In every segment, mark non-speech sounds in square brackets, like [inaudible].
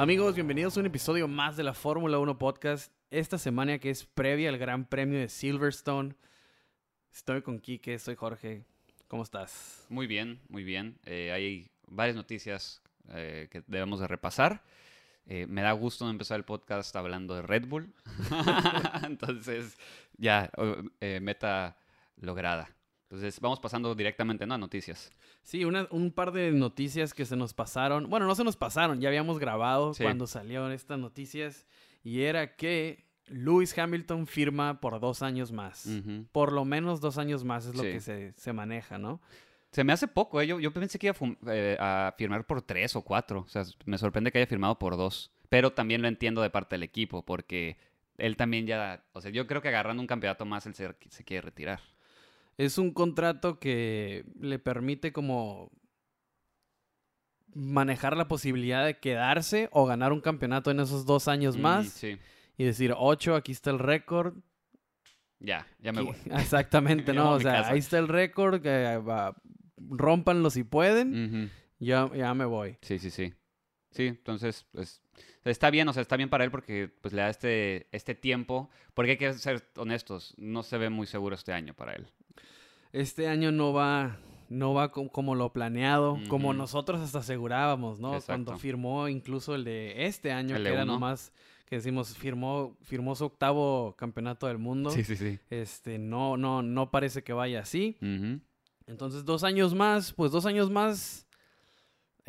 Amigos, bienvenidos a un episodio más de la Fórmula 1 Podcast. Esta semana que es previa al Gran Premio de Silverstone. Estoy con Quique, soy Jorge. ¿Cómo estás? Muy bien, muy bien. Eh, hay varias noticias eh, que debemos de repasar. Eh, me da gusto empezar el podcast hablando de Red Bull. [laughs] Entonces, ya, meta lograda. Entonces, vamos pasando directamente ¿no? a noticias. Sí, una- un par de noticias que se nos pasaron. Bueno, no se nos pasaron, ya habíamos grabado Sí. cuando salieron estas noticias. Y era que Lewis Hamilton firma por dos años más. Por lo menos dos años más es lo Sí. que se, se maneja, ¿no? Se me hace poco, ¿eh? yo, yo pensé que iba a, eh, a firmar por tres o cuatro. O sea, me sorprende que haya firmado por dos. Pero también lo entiendo de parte del equipo, porque él también ya. O sea, yo creo que agarrando un campeonato más, él se, se quiere retirar. Es un contrato que le permite como manejar la posibilidad de quedarse o ganar un campeonato en esos dos años Mm, más sí. y decir, ocho, aquí está el récord. Ya, ya me voy. [laughs] Exactamente, [laughs] ¿no? O sea, casa. ahí está el récord, que va, rómpanlo si pueden, ya, ya me voy. Sí, sí, sí. Sí, entonces, pues, está bien, o sea, está bien para él porque pues le da este, este tiempo, porque hay que ser honestos, no se ve muy seguro este año para él. Este año no va, no va co- como lo planeado, como nosotros hasta asegurábamos, ¿no? Cuando firmó incluso el de este año, El que era nomás, que decimos, firmó, firmó su octavo campeonato del mundo. Sí, sí, sí. Este, no, no, no parece que vaya así. Entonces, dos años más, pues dos años más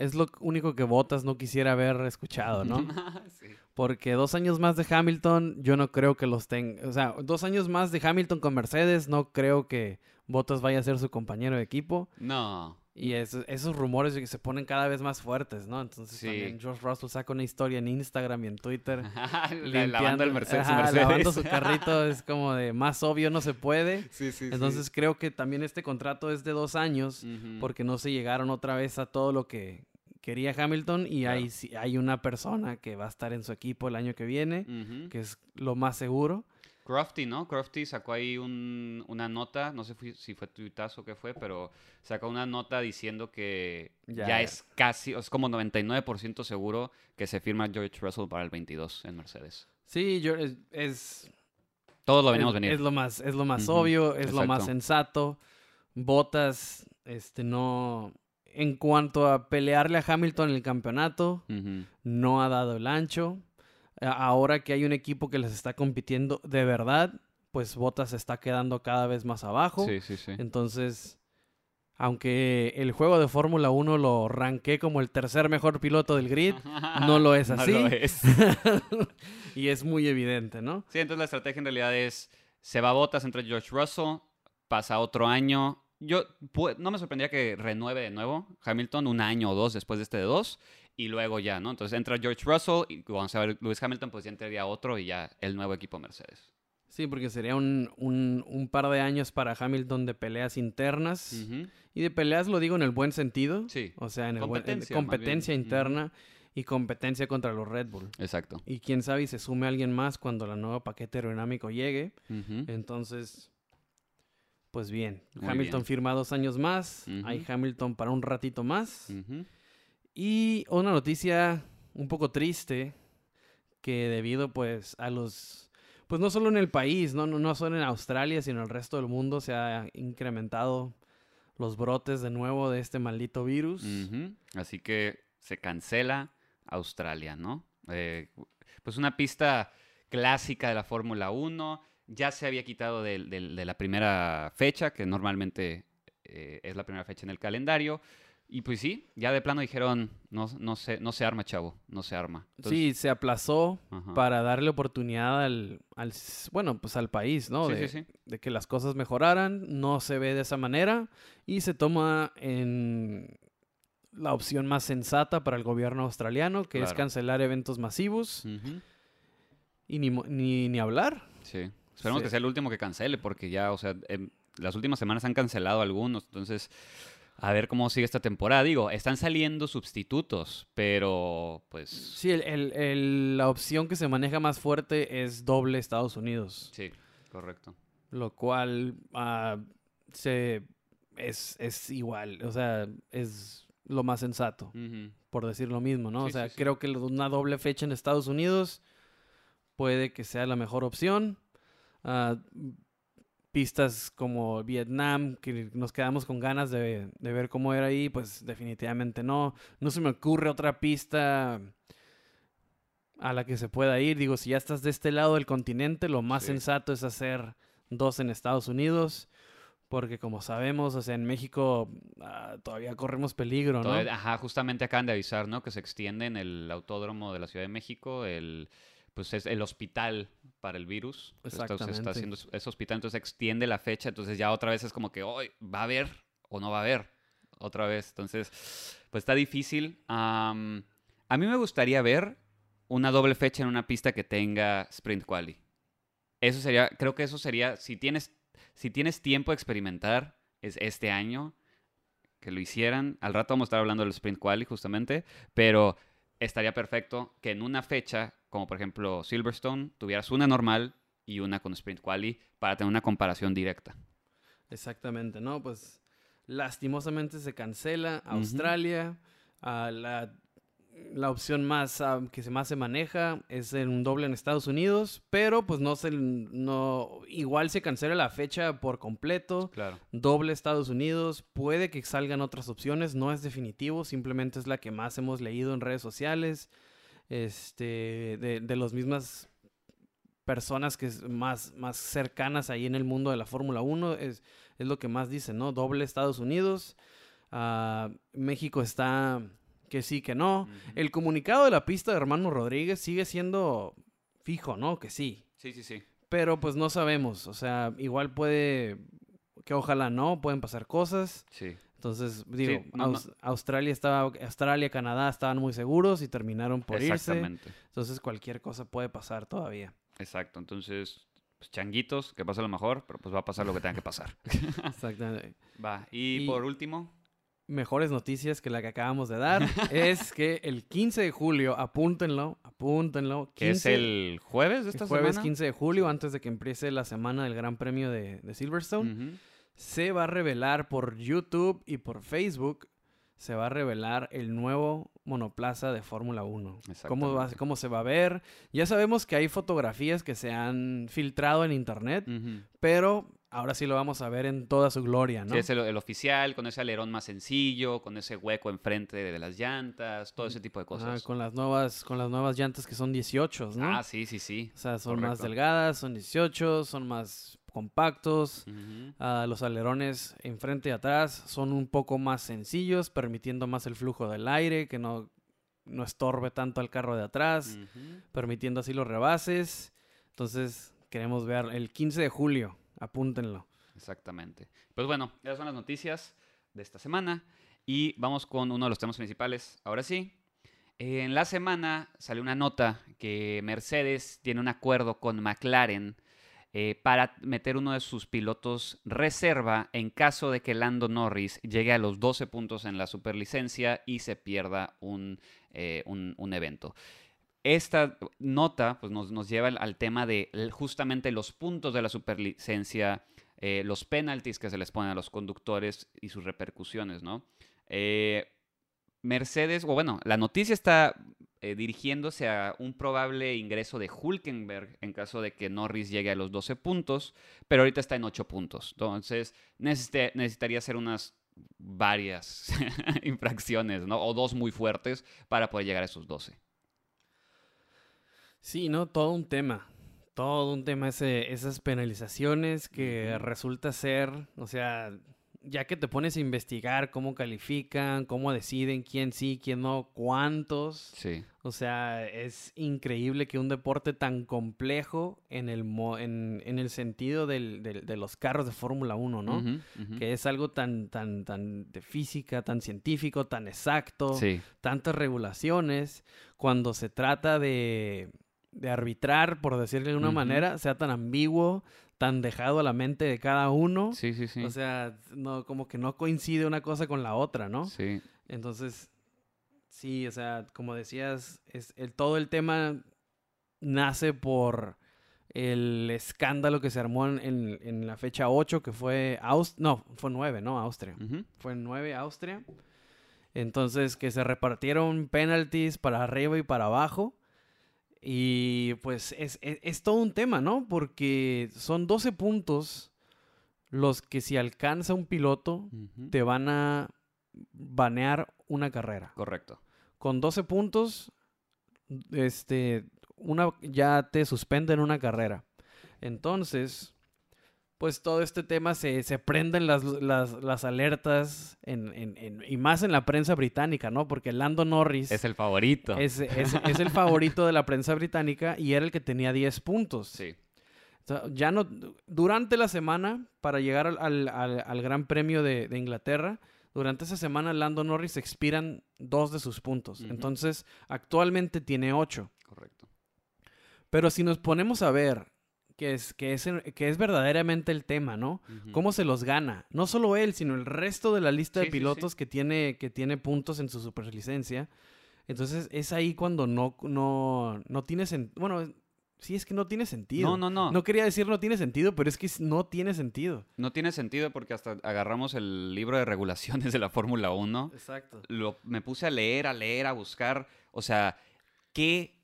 es lo único que Botas no quisiera haber escuchado, ¿no? [laughs] Sí. Porque dos años más de Hamilton, yo no creo que los tenga. O sea, dos años más de Hamilton con Mercedes, no creo que Bottas vaya a ser su compañero de equipo. No. Y eso- esos rumores que se ponen cada vez más fuertes, ¿no? Entonces Sí. también George Russell saca una historia en Instagram y en Twitter. [laughs] La- lavando el Mercedes, ajá, Mercedes. lavando su [laughs] carrito es como de más obvio no se puede. Sí, sí, Entonces creo que también este contrato es de dos años porque no se llegaron otra vez a todo lo que quería Hamilton y Claro. hay, hay una persona que va a estar en su equipo el año que viene, que es lo más seguro. Crofty, ¿no? Crofty sacó ahí un- una nota, no sé si fue tuitazo o qué fue, pero sacó una nota diciendo que Ya. ya, es casi, es como 99% seguro que se firma George Russell para el 22 en Mercedes. Sí, yo, es, es, Todos lo venimos es, venir. es lo más, es lo más obvio, es lo más sensato. Botas, este, no... En cuanto a pelearle a Hamilton en el campeonato, no ha dado el ancho. Ahora que hay un equipo que les está compitiendo de verdad, pues Botas se está quedando cada vez más abajo. Sí, sí, sí. Entonces, aunque el juego de Fórmula 1 lo ranqué como el tercer mejor piloto del grid, [laughs] no lo es así. No lo es. [laughs] y es muy evidente, ¿no? Sí, entonces la estrategia en realidad es, se va a botas entre George Russell, pasa otro año. Yo no me sorprendería que renueve de nuevo Hamilton un año o dos después de este de dos. Y luego ya, ¿no? Entonces entra George Russell y cuando se va Lewis Hamilton, pues ya entraría otro y ya el nuevo equipo Mercedes. Sí, porque sería un, un- un par de años para Hamilton de peleas internas. Y de peleas lo digo en el buen sentido. Sí, O sea, en el buen- en Competencia, más competencia interna y competencia contra los Red Bull. exacto. Y quién sabe y se sume alguien más cuando el nuevo paquete aerodinámico llegue. Entonces, pues bien. Muy Hamilton bien. firma dos años más. Hay Hamilton para un ratito más. Y una noticia un poco triste que debido pues a los... Pues no solo en el país, no, no, no solo en Australia, sino en el resto del mundo se ha incrementado los brotes de nuevo de este maldito virus. Así que se cancela Australia, ¿no? Eh, pues una pista clásica de la Fórmula 1. Ya se había quitado de, la primera fecha, que normalmente eh, es la primera fecha en el calendario. Y pues sí, ya de plano dijeron, no, no, se, no se arma, chavo, no se arma. Entonces, sí, se aplazó ajá. para darle oportunidad al, bueno, pues al país, ¿no? Sí, de, sí, sí. de que las cosas mejoraran, no se ve de esa manera y se toma en la opción más sensata para el gobierno australiano, que es cancelar eventos masivos y ni, ni, ni hablar. Sí. Esperemos Sí. que sea el último que cancele, porque ya, o sea, em, las últimas semanas han cancelado algunos, entonces a ver cómo sigue esta temporada. Digo, están saliendo sustitutos, pero pues Sí, el- el- el- la opción que se maneja más fuerte es doble Estados Unidos, sí, correcto. lo cual ah, se, es, es igual, o sea, es lo más sensato, por decir lo mismo, ¿no? o sea, sí, sí. creo que una doble fecha en Estados Unidos puede que sea la mejor opción. Ah, pistas como Vietnam, que nos quedamos con ganas de, de ver cómo era ahí, pues definitivamente no. No se me ocurre otra pista a la que se pueda ir. Digo, si ya estás de este lado del continente, lo más Sí. sensato es hacer dos en Estados Unidos. Porque como sabemos, o sea, en México ah, todavía corremos peligro, ¿no? Todavía- Ajá, justamente acaban de avisar, ¿no? Que se extiende en el autódromo de la Ciudad de México, el, pues es el hospital para el virus. Está- Se está Exactamente. haciendo es- ese hospital, entonces extiende la fecha, entonces ya otra vez es como que, hoy ¿va a haber o no va a haber? Otra vez, entonces, pues está difícil. A mí me gustaría ver una doble fecha en una pista que tenga sprint quali. Eso sería, creo que eso sería, si tienes, si tienes tiempo de experimentar, es este año que lo hicieran. Al rato vamos a estar hablando del sprint quali justamente, pero estaría perfecto que en una fecha, como por ejemplo Silverstone, tuvieras una normal y una con sprint quali para tener una comparación directa. Exactamente, ¿no? Pues lastimosamente se cancela. Australia. ah, la, la opción más ah, que se más se maneja es en un doble en Estados Unidos, pero pues no se no igual se cancela la fecha por completo. Claro. Doble Estados Unidos, puede que salgan otras opciones, no es definitivo, simplemente es la que más hemos leído en redes sociales, este, de, de las mismas personas que es más, más cercanas ahí en el mundo de la Fórmula 1, es, es lo que más dicen, ¿no? Doble Estados Unidos, ah, México está que sí, que no. El comunicado de la pista de Hermano Rodríguez sigue siendo fijo, ¿no? Que sí. Sí, sí, sí. Pero pues no sabemos. O sea, igual puede. Que ojalá no, pueden pasar cosas. Sí. Entonces, digo, no, no. Aus- Australia estaba, Australia, Canadá estaban muy seguros y terminaron por irse. Exactamente. Entonces cualquier cosa puede pasar todavía. Exacto. Entonces, pues changuitos, que pasa lo mejor, pero pues va a pasar lo que tenga que pasar. [laughs] Exactamente. [laughs] Va. Y, Y- por último, Mejores noticias que la que acabamos de dar [laughs] es que el 15 de julio, apúntenlo, apúntenlo. que es 15 el jueves de esta el jueves semana. 15 de julio, antes de que empiece la semana del Gran Premio de, de Silverstone. Ujú. Se va a revelar por YouTube y por Facebook, se va a revelar el nuevo monoplaza de Fórmula 1. ¿Cómo, va-. ¿Cómo se va a ver? Ya sabemos que hay fotografías que se han filtrado en internet, pero ahora sí lo vamos a ver en toda su gloria, ¿no? Sí, es el, el oficial, con ese alerón más sencillo, con ese hueco enfrente de, de las llantas, todo ese tipo de Ajá, cosas. con las nuevas con las nuevas llantas que son 18, ¿no? Ah, sí, sí, sí. o sea, son más delgadas, son 18, son más compactos. Ah, los alerones enfrente y atrás son un poco más sencillos, permitiendo más el flujo del aire, que no, no estorbe tanto al carro de atrás, permitiendo así los rebases. Entonces, queremos ver el 15 de julio, apúntenlo. Exactamente. Pues bueno, esas son las noticias de esta semana. Y vamos con uno de los temas principales. Ahora sí. En la semana salió una nota que Mercedes tiene un acuerdo con McLaren eh, para meter uno de sus pilotos reserva en caso de que Lando Norris llegue a los 12 puntos en la superlicencia y se pierda un, eh, un- un evento. Esta nota pues, nos, nos lleva al, tema de justamente los puntos de la superlicencia, eh, los penalties que se les ponen a los conductores y sus repercusiones, ¿no? Mercedes, o bueno, la noticia está eh, dirigiéndose a un probable ingreso de Hulkenberg en caso de que Norris llegue a los 12 puntos, pero ahorita está en 8 puntos. Entonces, necesitaría hacer unas varias [laughs] infracciones, ¿no? O dos muy fuertes para poder llegar a esos 12. Sí, ¿no? Todo un tema. Todo un tema ese, esas penalizaciones que resulta ser, o sea, ya que te pones a investigar cómo califican, cómo deciden quién sí, quién no, cuántos. Sí. O sea, es increíble que un deporte tan complejo en el, mo- en, en el sentido del- del- de los carros de Fórmula 1, ¿no? Que es algo tan, tan, tan de física, tan científico, tan exacto, Sí. tantas regulaciones, cuando se trata de, de arbitrar, por decirlo de una manera, sea tan ambiguo, tan dejado a la mente de cada uno. Sí, sí, sí. O sea, no, como que no coincide una cosa con la otra, ¿no? sí. Entonces, sí, o sea, como decías, es el, todo el tema nace por el escándalo que se armó en, en- en la fecha 8, que fue Austria, no, fue 9, ¿no? Austria. Ujú. Fue en 9 Austria. Entonces, que se repartieron penalties para arriba y para abajo. Y pues es, es- es todo un tema, ¿no? Porque son 12 puntos los que si alcanza un piloto te van a banear una carrera. Correcto. Con 12 puntos, este, una, ya te suspenden una carrera. Entonces, pues todo este tema se, se prenden las, las, las alertas en, en- en- y más en la prensa británica, ¿no? Porque Lando Norris Es el favorito. es, es- es el favorito de la prensa británica y era el que tenía 10 puntos. Sí. O sea, ya no, durante la semana, para llegar al, al- al- al Gran Premio de, de Inglaterra, durante esa semana Lando Norris expiran dos de sus puntos. Entonces, actualmente tiene ocho. Correcto. Pero si nos ponemos a ver que es, que es, que es verdaderamente el tema, ¿no? ¿Cómo se los gana? No solo él, sino el resto de la lista Sí, de sí, sí. pilotos Que, tiene, que tiene puntos en su superlicencia. Entonces, es ahí cuando no, no, no tiene sentido. Bueno, sí es que no tiene sentido. No, no, no. No quería decir no tiene sentido, pero es que no tiene sentido. No tiene sentido porque hasta agarramos el libro de regulaciones de la Fórmula 1. Exacto. Lo, me puse a leer, a leer, a buscar. O sea, ¿qué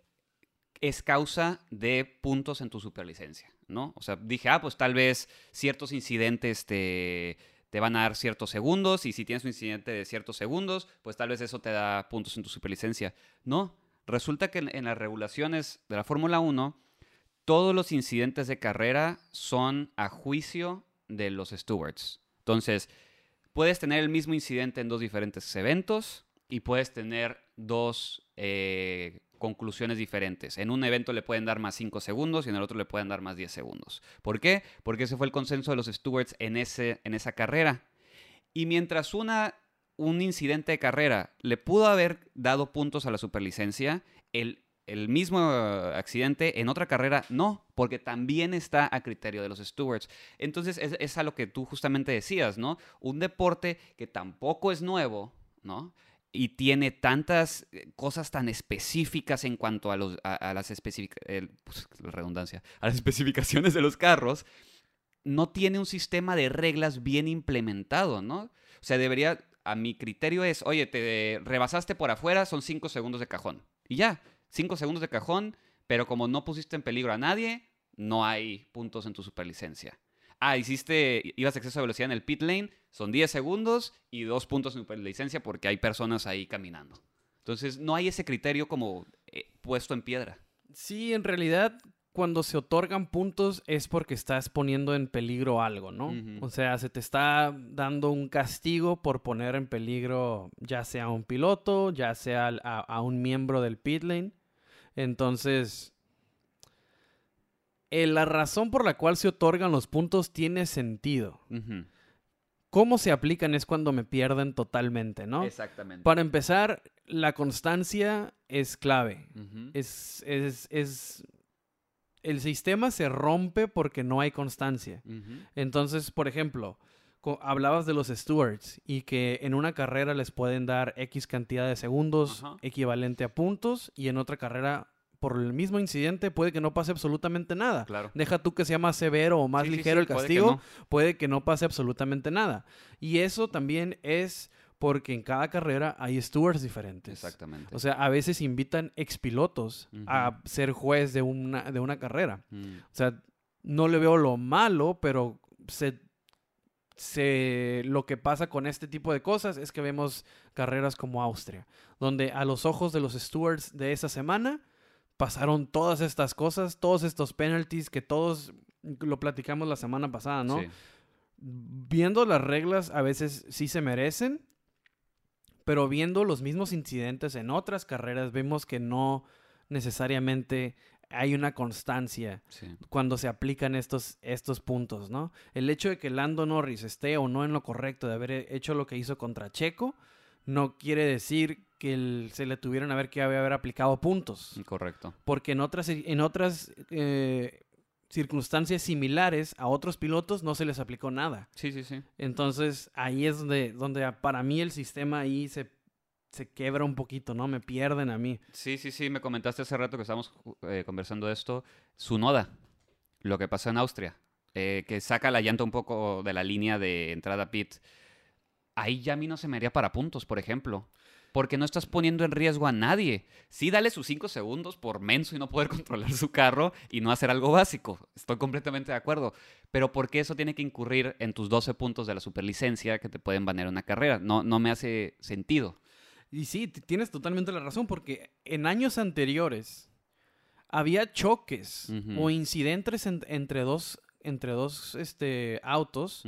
es causa de puntos en tu superlicencia? ¿No? O sea, dije, ah, pues tal vez ciertos incidentes te, te van a dar ciertos segundos. Y si tienes un incidente de ciertos segundos, pues tal vez eso te da puntos en tu superlicencia. No. Resulta que en, las regulaciones de la Fórmula 1 todos los incidentes de carrera son a juicio de los stewards. Entonces, puedes tener el mismo incidente en dos diferentes eventos y puedes tener dos eh, conclusiones diferentes. En un evento le pueden dar más 5 segundos y en el otro le pueden dar más 10 segundos. ¿Por qué? Porque ese fue el consenso de los stewards en, ese, en esa carrera. Y mientras una, un incidente de carrera le pudo haber dado puntos a la superlicencia, el, el mismo accidente en otra carrera no, porque también está a criterio de los stewards. Entonces es, es a lo que tú justamente decías, ¿no? Un deporte que tampoco es nuevo, ¿no? Y tiene tantas eh, cosas tan específicas en cuanto a, los, a, las especific- el- pues, redundancia, a las [laughs] especificaciones de los carros, no tiene un sistema de reglas bien implementado, ¿no? O sea, debería, a mi criterio es, oye, te rebasaste por afuera, son cinco segundos de cajón. Y ya, cinco segundos de cajón, pero como no pusiste en peligro a nadie, no hay puntos en tu superlicencia. Ah, hiciste, ibas a exceso de velocidad en el pit lane, son 10 segundos y dos puntos en superlicencia porque hay personas ahí caminando. Entonces, no hay ese criterio como eh, puesto en piedra. Sí, en realidad, cuando se otorgan puntos es porque estás poniendo en peligro algo, ¿no? O sea, se te está dando un castigo por poner en peligro ya sea a un piloto, ya sea a, a un miembro del pit lane. Entonces, eh, la razón por la cual se otorgan los puntos tiene sentido. Cómo se aplican es cuando me pierden totalmente, ¿no? Exactamente. Para empezar, la constancia es clave. Es, es, es... El sistema se rompe porque no hay constancia. Entonces, por ejemplo, hablabas de los stewards y que en una carrera les pueden dar X cantidad de segundos equivalente a puntos y en otra carrera, por el mismo incidente, puede que no pase absolutamente nada. Claro. Deja tú que sea más severo o más Sí, ligero sí, el puede que castigo, no. puede que no pase absolutamente nada. Y eso también es porque en cada carrera hay stewards diferentes. Exactamente. O sea, a veces invitan expilotos a ser juez de una, de una carrera. Mm. O sea, no le veo lo malo, pero se, se- lo que pasa con este tipo de cosas es que vemos carreras como Austria, donde a los ojos de los stewards de esa semana pasaron todas estas cosas, todos estos penalties que todos lo platicamos la semana pasada, ¿no? Sí. Viendo las reglas, a veces sí se merecen, pero viendo los mismos incidentes en otras carreras, vemos que no necesariamente hay una constancia Sí. cuando se aplican estos, estos puntos, ¿no? El hecho de que Lando Norris esté o no en lo correcto de haber hecho lo que hizo contra Checo, no quiere decir que el- se le tuvieron a ver que haber aplicado puntos. Correcto. Porque en otras, en otras eh, circunstancias similares a otros pilotos no se les aplicó nada. Sí, sí, sí. Entonces ahí es donde, donde para mí el sistema ahí se, se quebra un poquito, ¿no? Me pierden a mí. Sí, sí, sí, me comentaste hace rato que estábamos eh, conversando de esto. Su noda, lo que pasó en Austria, eh, que saca la llanta un poco de la línea de entrada pit. Ahí ya a mí no se me haría para puntos, por ejemplo. Porque no estás poniendo en riesgo a nadie. Sí, dale sus cinco segundos por menso y no poder [laughs] controlar su carro y no hacer algo básico. Estoy completamente de acuerdo. Pero ¿por qué eso tiene que incurrir en tus 12 puntos de la superlicencia que te pueden banear una carrera? No, no me hace sentido. Y sí, tienes totalmente la razón, porque en años anteriores había choques o incidentes en- entre dos, entre dos este, autos.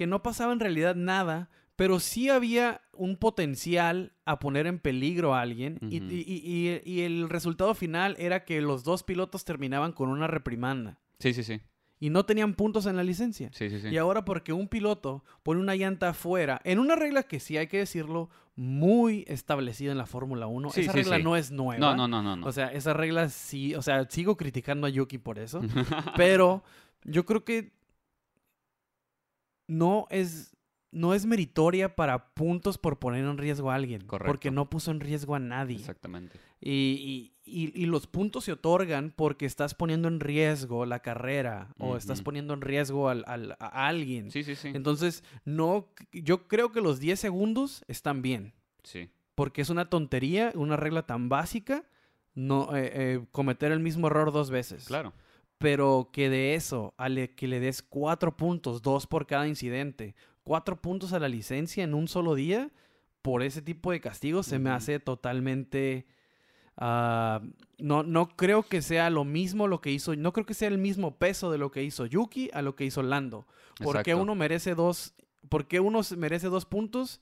Que no pasaba en realidad nada, pero sí había un potencial a poner en peligro a alguien y- Ujú. y, y- y el resultado final era que los dos pilotos terminaban con una reprimanda Sí, sí, sí. y no tenían puntos en la licencia. Sí, sí, sí. Y ahora porque un piloto pone una llanta afuera, en una regla que sí hay que decirlo, muy establecida en la Fórmula 1, Sí, esa sí, regla sí. no es nueva. No, no, no, no. no. O sea, esa regla sí, o sea, sigo criticando a Yuki por eso, [laughs] pero yo creo que no es no es meritoria para puntos por poner en riesgo a alguien, porque Correcto. no puso en riesgo a nadie. Exactamente. Y, y- y- y los puntos se otorgan porque estás poniendo en riesgo la carrera o estás poniendo en riesgo al- al- a alguien. Sí, sí, sí. Entonces, no, yo creo que los 10 segundos están bien, Sí. porque es una tontería, una regla tan básica, no eh, eh, cometer el mismo error dos veces. Claro. Pero que de eso, a le- que le des cuatro puntos, dos por cada incidente, cuatro puntos a la licencia en un solo día, por ese tipo de castigos, se me hace totalmente... ah, no, no creo que sea lo mismo lo que hizo, no creo que sea el mismo peso de lo que hizo Yuki a lo que hizo Lando. ¿Por qué Exacto. uno merece dos, por qué uno merece dos puntos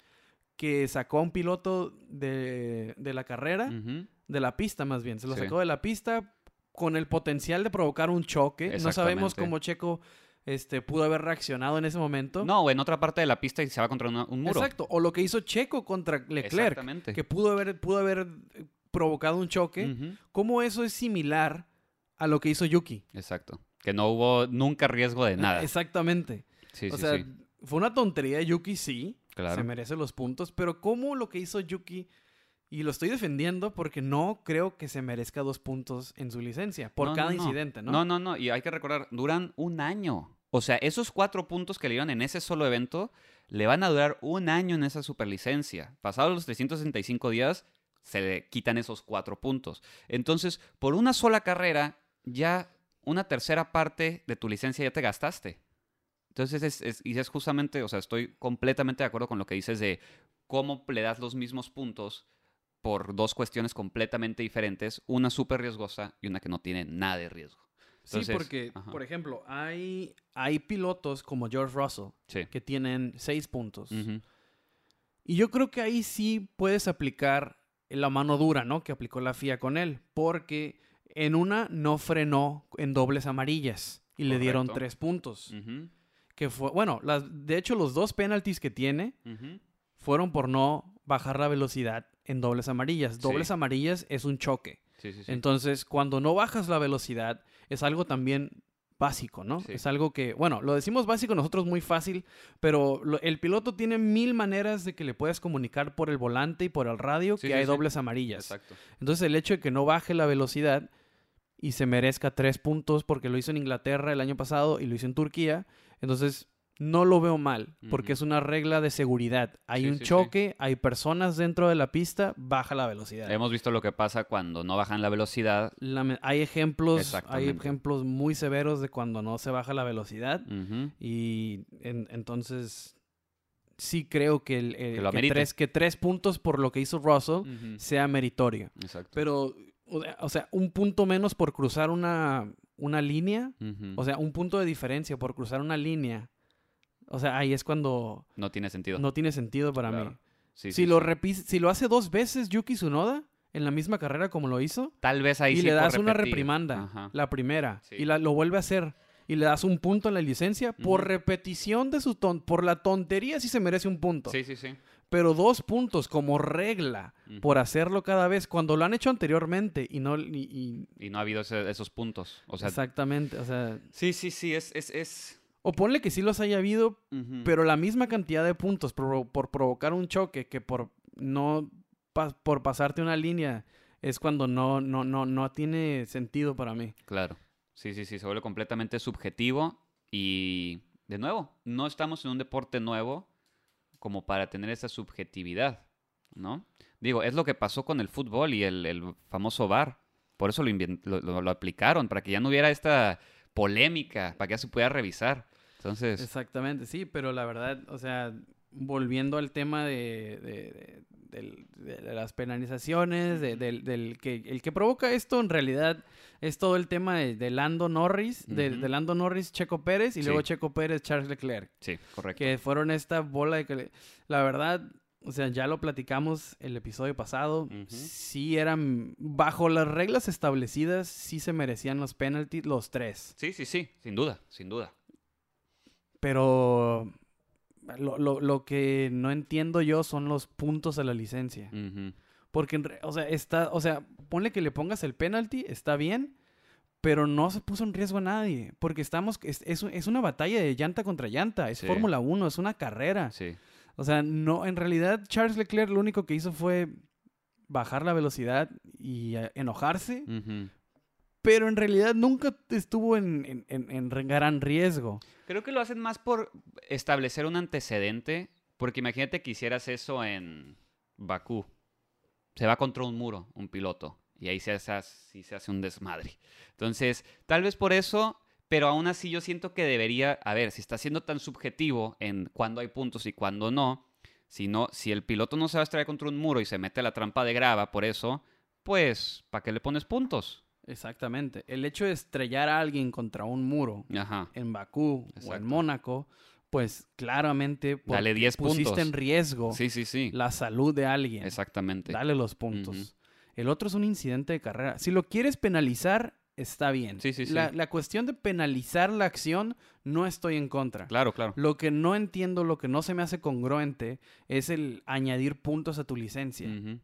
que sacó a un piloto de, de la carrera? De la pista más bien. Se lo Sí. sacó de la pista con el potencial de provocar un choque. No sabemos cómo Checo este, pudo haber reaccionado en ese momento. No, o en otra parte de la pista y se va contra una- un muro. Exacto. O lo que hizo Checo contra Leclerc, Exactamente. que pudo haber, pudo haber eh, provocado un choque. ¿Cómo eso es similar a lo que hizo Yuki? Exacto. Que no hubo nunca riesgo de nada. Exactamente. Sí, o sí, sea, sí. fue una tontería de Yuki, sí. Claro. Se merece los puntos. Pero ¿cómo lo que hizo Yuki? Y lo estoy defendiendo porque no creo que se merezca dos puntos en su licencia por No, cada no, no. incidente, ¿no? No, no, no. Y hay que recordar, duran un año. O sea, esos cuatro puntos que le dieron en ese solo evento le van a durar un año en esa superlicencia. Pasados los 365 días, se le quitan esos cuatro puntos. Entonces, por una sola carrera, ya una tercera parte de tu licencia ya te gastaste. Entonces, es, es- y es justamente, o sea, estoy completamente de acuerdo con lo que dices de cómo le das los mismos puntos por dos cuestiones completamente diferentes, una súper riesgosa y una que no tiene nada de riesgo. Sí, porque, ajá. por ejemplo, hay, hay pilotos como George Russell Sí. que tienen seis puntos. Y yo creo que ahí sí puedes aplicar la mano dura, ¿no? Que aplicó la FIA con él. Porque en una no frenó en dobles amarillas y le dieron tres puntos. Que fue, bueno, las, de hecho los dos penalties que tiene fueron por no bajar la velocidad en dobles amarillas. Sí. Dobles amarillas es un choque. Sí, sí. Entonces, cuando no bajas la velocidad, es algo también básico, ¿no? Es algo que, bueno, lo decimos básico nosotros muy fácil, pero lo- el piloto tiene mil maneras de que le puedas comunicar por el volante y por el radio que hay dobles amarillas. Exacto. Entonces, el hecho de que no baje la velocidad y se merezca tres puntos porque lo hizo en Inglaterra el año pasado y lo hizo en Turquía, entonces no lo veo mal, porque es una regla de seguridad. Hay Sí, un sí, sí. choque, hay personas dentro de la pista, baja la velocidad. Hemos visto lo que pasa cuando no bajan la velocidad. Hay ejemplos, hay ejemplos muy severos de cuando no se baja la velocidad y en- entonces sí creo que, el, el- Que tres, que tres puntos por lo que hizo Russell sea meritorio. Exacto. Pero, o sea, un punto menos por cruzar una, una línea, o sea, un punto de diferencia por cruzar una línea, o sea, ahí es cuando no tiene sentido. no tiene sentido para Claro. mí. Sí, si, sí, lo sí. si lo hace dos veces Yuki Tsunoda en la misma carrera como lo hizo, Tal vez ahí y le das una reprimanda, Ajá. la primera, y la, lo vuelve a hacer, y le das un punto en la licencia, por repetición de su ton por la tontería sí se merece un punto. Sí, sí, sí. Pero dos puntos como regla por hacerlo cada vez, cuando lo han hecho anteriormente y no... y- y- Y no ha habido ese- esos puntos. O sea, exactamente, o sea... sí, sí, sí, es... es, es... O ponle que sí los haya habido, pero la misma cantidad de puntos por, por provocar un choque que por no pa- por pasarte una línea es cuando no, no, no, no tiene sentido para mí. Claro. Sí, sí, sí, se vuelve completamente subjetivo y, de nuevo, no estamos en un deporte nuevo. como para tener esa subjetividad, ¿no? Digo, es lo que pasó con el fútbol y el, el famoso VAR. Por eso lo- lo- lo aplicaron, para que ya no hubiera esta polémica, para que ya se pudiera revisar. Entonces, Exactamente, sí, pero la verdad, o sea, volviendo al tema de, de- de- de las penalizaciones, de- del, del que el que provoca esto en realidad es todo el tema de, Lando Norris, de, Ujú. de Lando Norris, Checo Pérez y Sí. luego Checo Pérez, Charles Leclerc, sí, correcto. que fueron esta bola de que la verdad, o sea, ya lo platicamos el episodio pasado, sí eran bajo las reglas establecidas, sí se merecían los penalties los tres. Sí, sí, sí, sin duda, sin duda. Pero lo, lo- lo que no entiendo yo son los puntos a la licencia. Porque, o sea, está, o sea, ponle que le pongas el penalty, está bien, pero no se puso en riesgo a nadie. Porque estamos, es, es, es una batalla de llanta contra llanta, es Sí. Fórmula 1, es una carrera. Sí, O sea, no, en realidad Charles Leclerc lo único que hizo fue bajar la velocidad y eh, enojarse, Ujú. Pero en realidad nunca estuvo en, en- en- en gran riesgo. Creo que lo hacen más por establecer un antecedente, porque imagínate que hicieras eso en Bakú. Se va contra un muro, un piloto, y ahí se hace, se hace un desmadre. Entonces, tal vez por eso, pero aún así yo siento que debería, a ver, si está siendo tan subjetivo en cuándo hay puntos y cuándo no, si, no, si el piloto no se va a estrellar contra un muro y se mete a la trampa de grava por eso, pues, ¿para qué le pones puntos? Exactamente. El hecho de estrellar a alguien contra un muro Ajá. en Bakú o en. Mónaco, pues claramente porque Dale 10 pusiste puntos. en riesgo Sí, sí, sí. la salud de alguien. Exactamente. Dale los puntos. El otro es un incidente de carrera. Si lo quieres penalizar, está bien. Sí, sí, sí. La, la cuestión de penalizar la acción, no estoy en contra. Claro, claro. Lo que no entiendo, lo que no se me hace congruente, es el añadir puntos a tu licencia. El,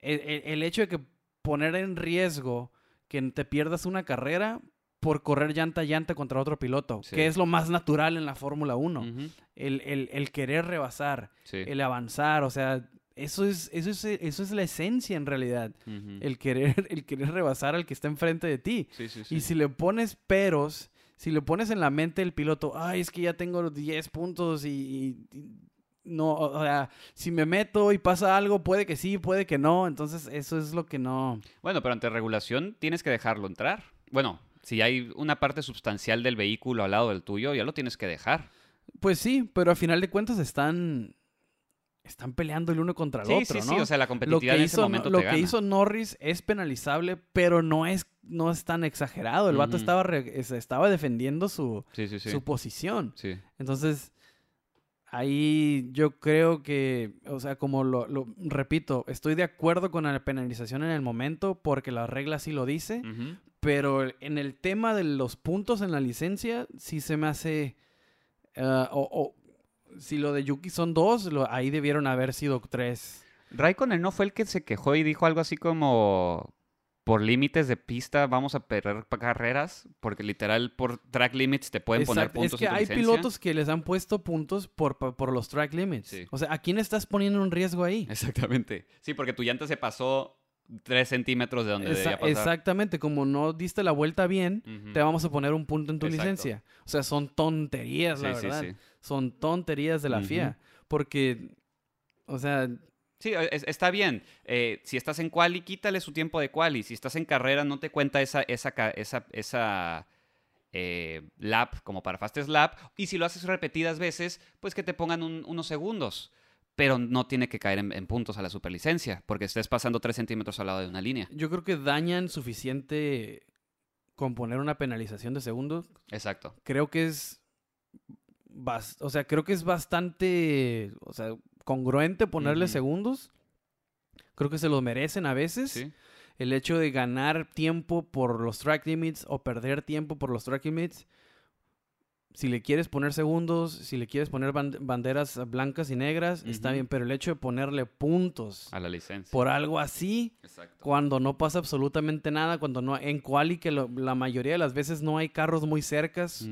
el- el hecho de que poner en riesgo que te pierdas una carrera por correr llanta a llanta contra otro piloto, Sí. que es lo más natural en la Fórmula 1. Ujú. el, el- el querer rebasar, Sí. el avanzar, o sea, eso es, eso es, eso es la esencia en realidad. El querer, [laughs] el querer rebasar al que está enfrente de ti. Sí. Y si le pones peros, si le pones en la mente el piloto, ay, es que ya tengo 10 puntos y, y- y no, o sea, si me meto y pasa algo, puede que sí, puede que no. Entonces, eso es lo que no. Bueno, pero ante regulación tienes que dejarlo entrar. Bueno, si hay una parte sustancial del vehículo al lado del tuyo, ya lo tienes que dejar. Pues sí, pero a final de cuentas están. Están peleando el uno contra el Sí, otro, sí, ¿no? sí. O sea, la competitividad en ese hizo, momento lo te que gana. hizo Norris es penalizable, pero no es, no es tan exagerado. El vato Ujú. estaba, re- es- estaba defendiendo su, Sí, su posición. Sí. Entonces, ahí yo creo que, o sea, como lo, lo- repito, estoy de acuerdo con la penalización en el momento porque la regla sí lo dice, pero en el tema de los puntos en la licencia, sí se me hace, ah, o, o si lo de Yuki son dos, lo- ahí debieron haber sido tres. Raikkonen no fue el que se quejó y dijo algo así como por límites de pista vamos a perder carreras porque literal por track limits te pueden poner puntos es que en tu hay licencia. pilotos que les han puesto puntos por, por, por los track limits. Sí. O sea, ¿a quién estás poniendo un riesgo ahí? Exactamente. Sí, porque tu llanta se pasó 3 centímetros de donde Esa- debía pasar. exactamente, como no diste la vuelta bien, te vamos a poner un punto en tu Exacto. licencia. O sea, son tonterías, la Sí, verdad. sí. Son tonterías de la. FIA. Porque, o sea, Sí, es- está bien. Eh, si estás en quali, quítale su tiempo de quali. Si estás en carrera, no te cuenta esa, esa, esa, esa eh, lap como para fastest lap. Y si lo haces repetidas veces, pues que te pongan un- unos segundos. Pero no tiene que caer en, en puntos a la superlicencia, porque estés pasando 3 centímetros al lado de una línea. yo creo que dañan suficiente con poner una penalización de segundos. Exacto. Creo que es, o sea, creo que es bastante, o sea, congruente ponerle segundos. Creo que se los merecen a veces. Sí. el hecho de ganar tiempo por los track limits o perder tiempo por los track limits, si le quieres poner segundos, si le quieres poner ban- banderas blancas y negras, está bien, pero el hecho de ponerle puntos A la licencia. por algo así, Exacto. cuando no pasa absolutamente nada, cuando no en quali que lo- la mayoría de las veces no hay carros muy cercas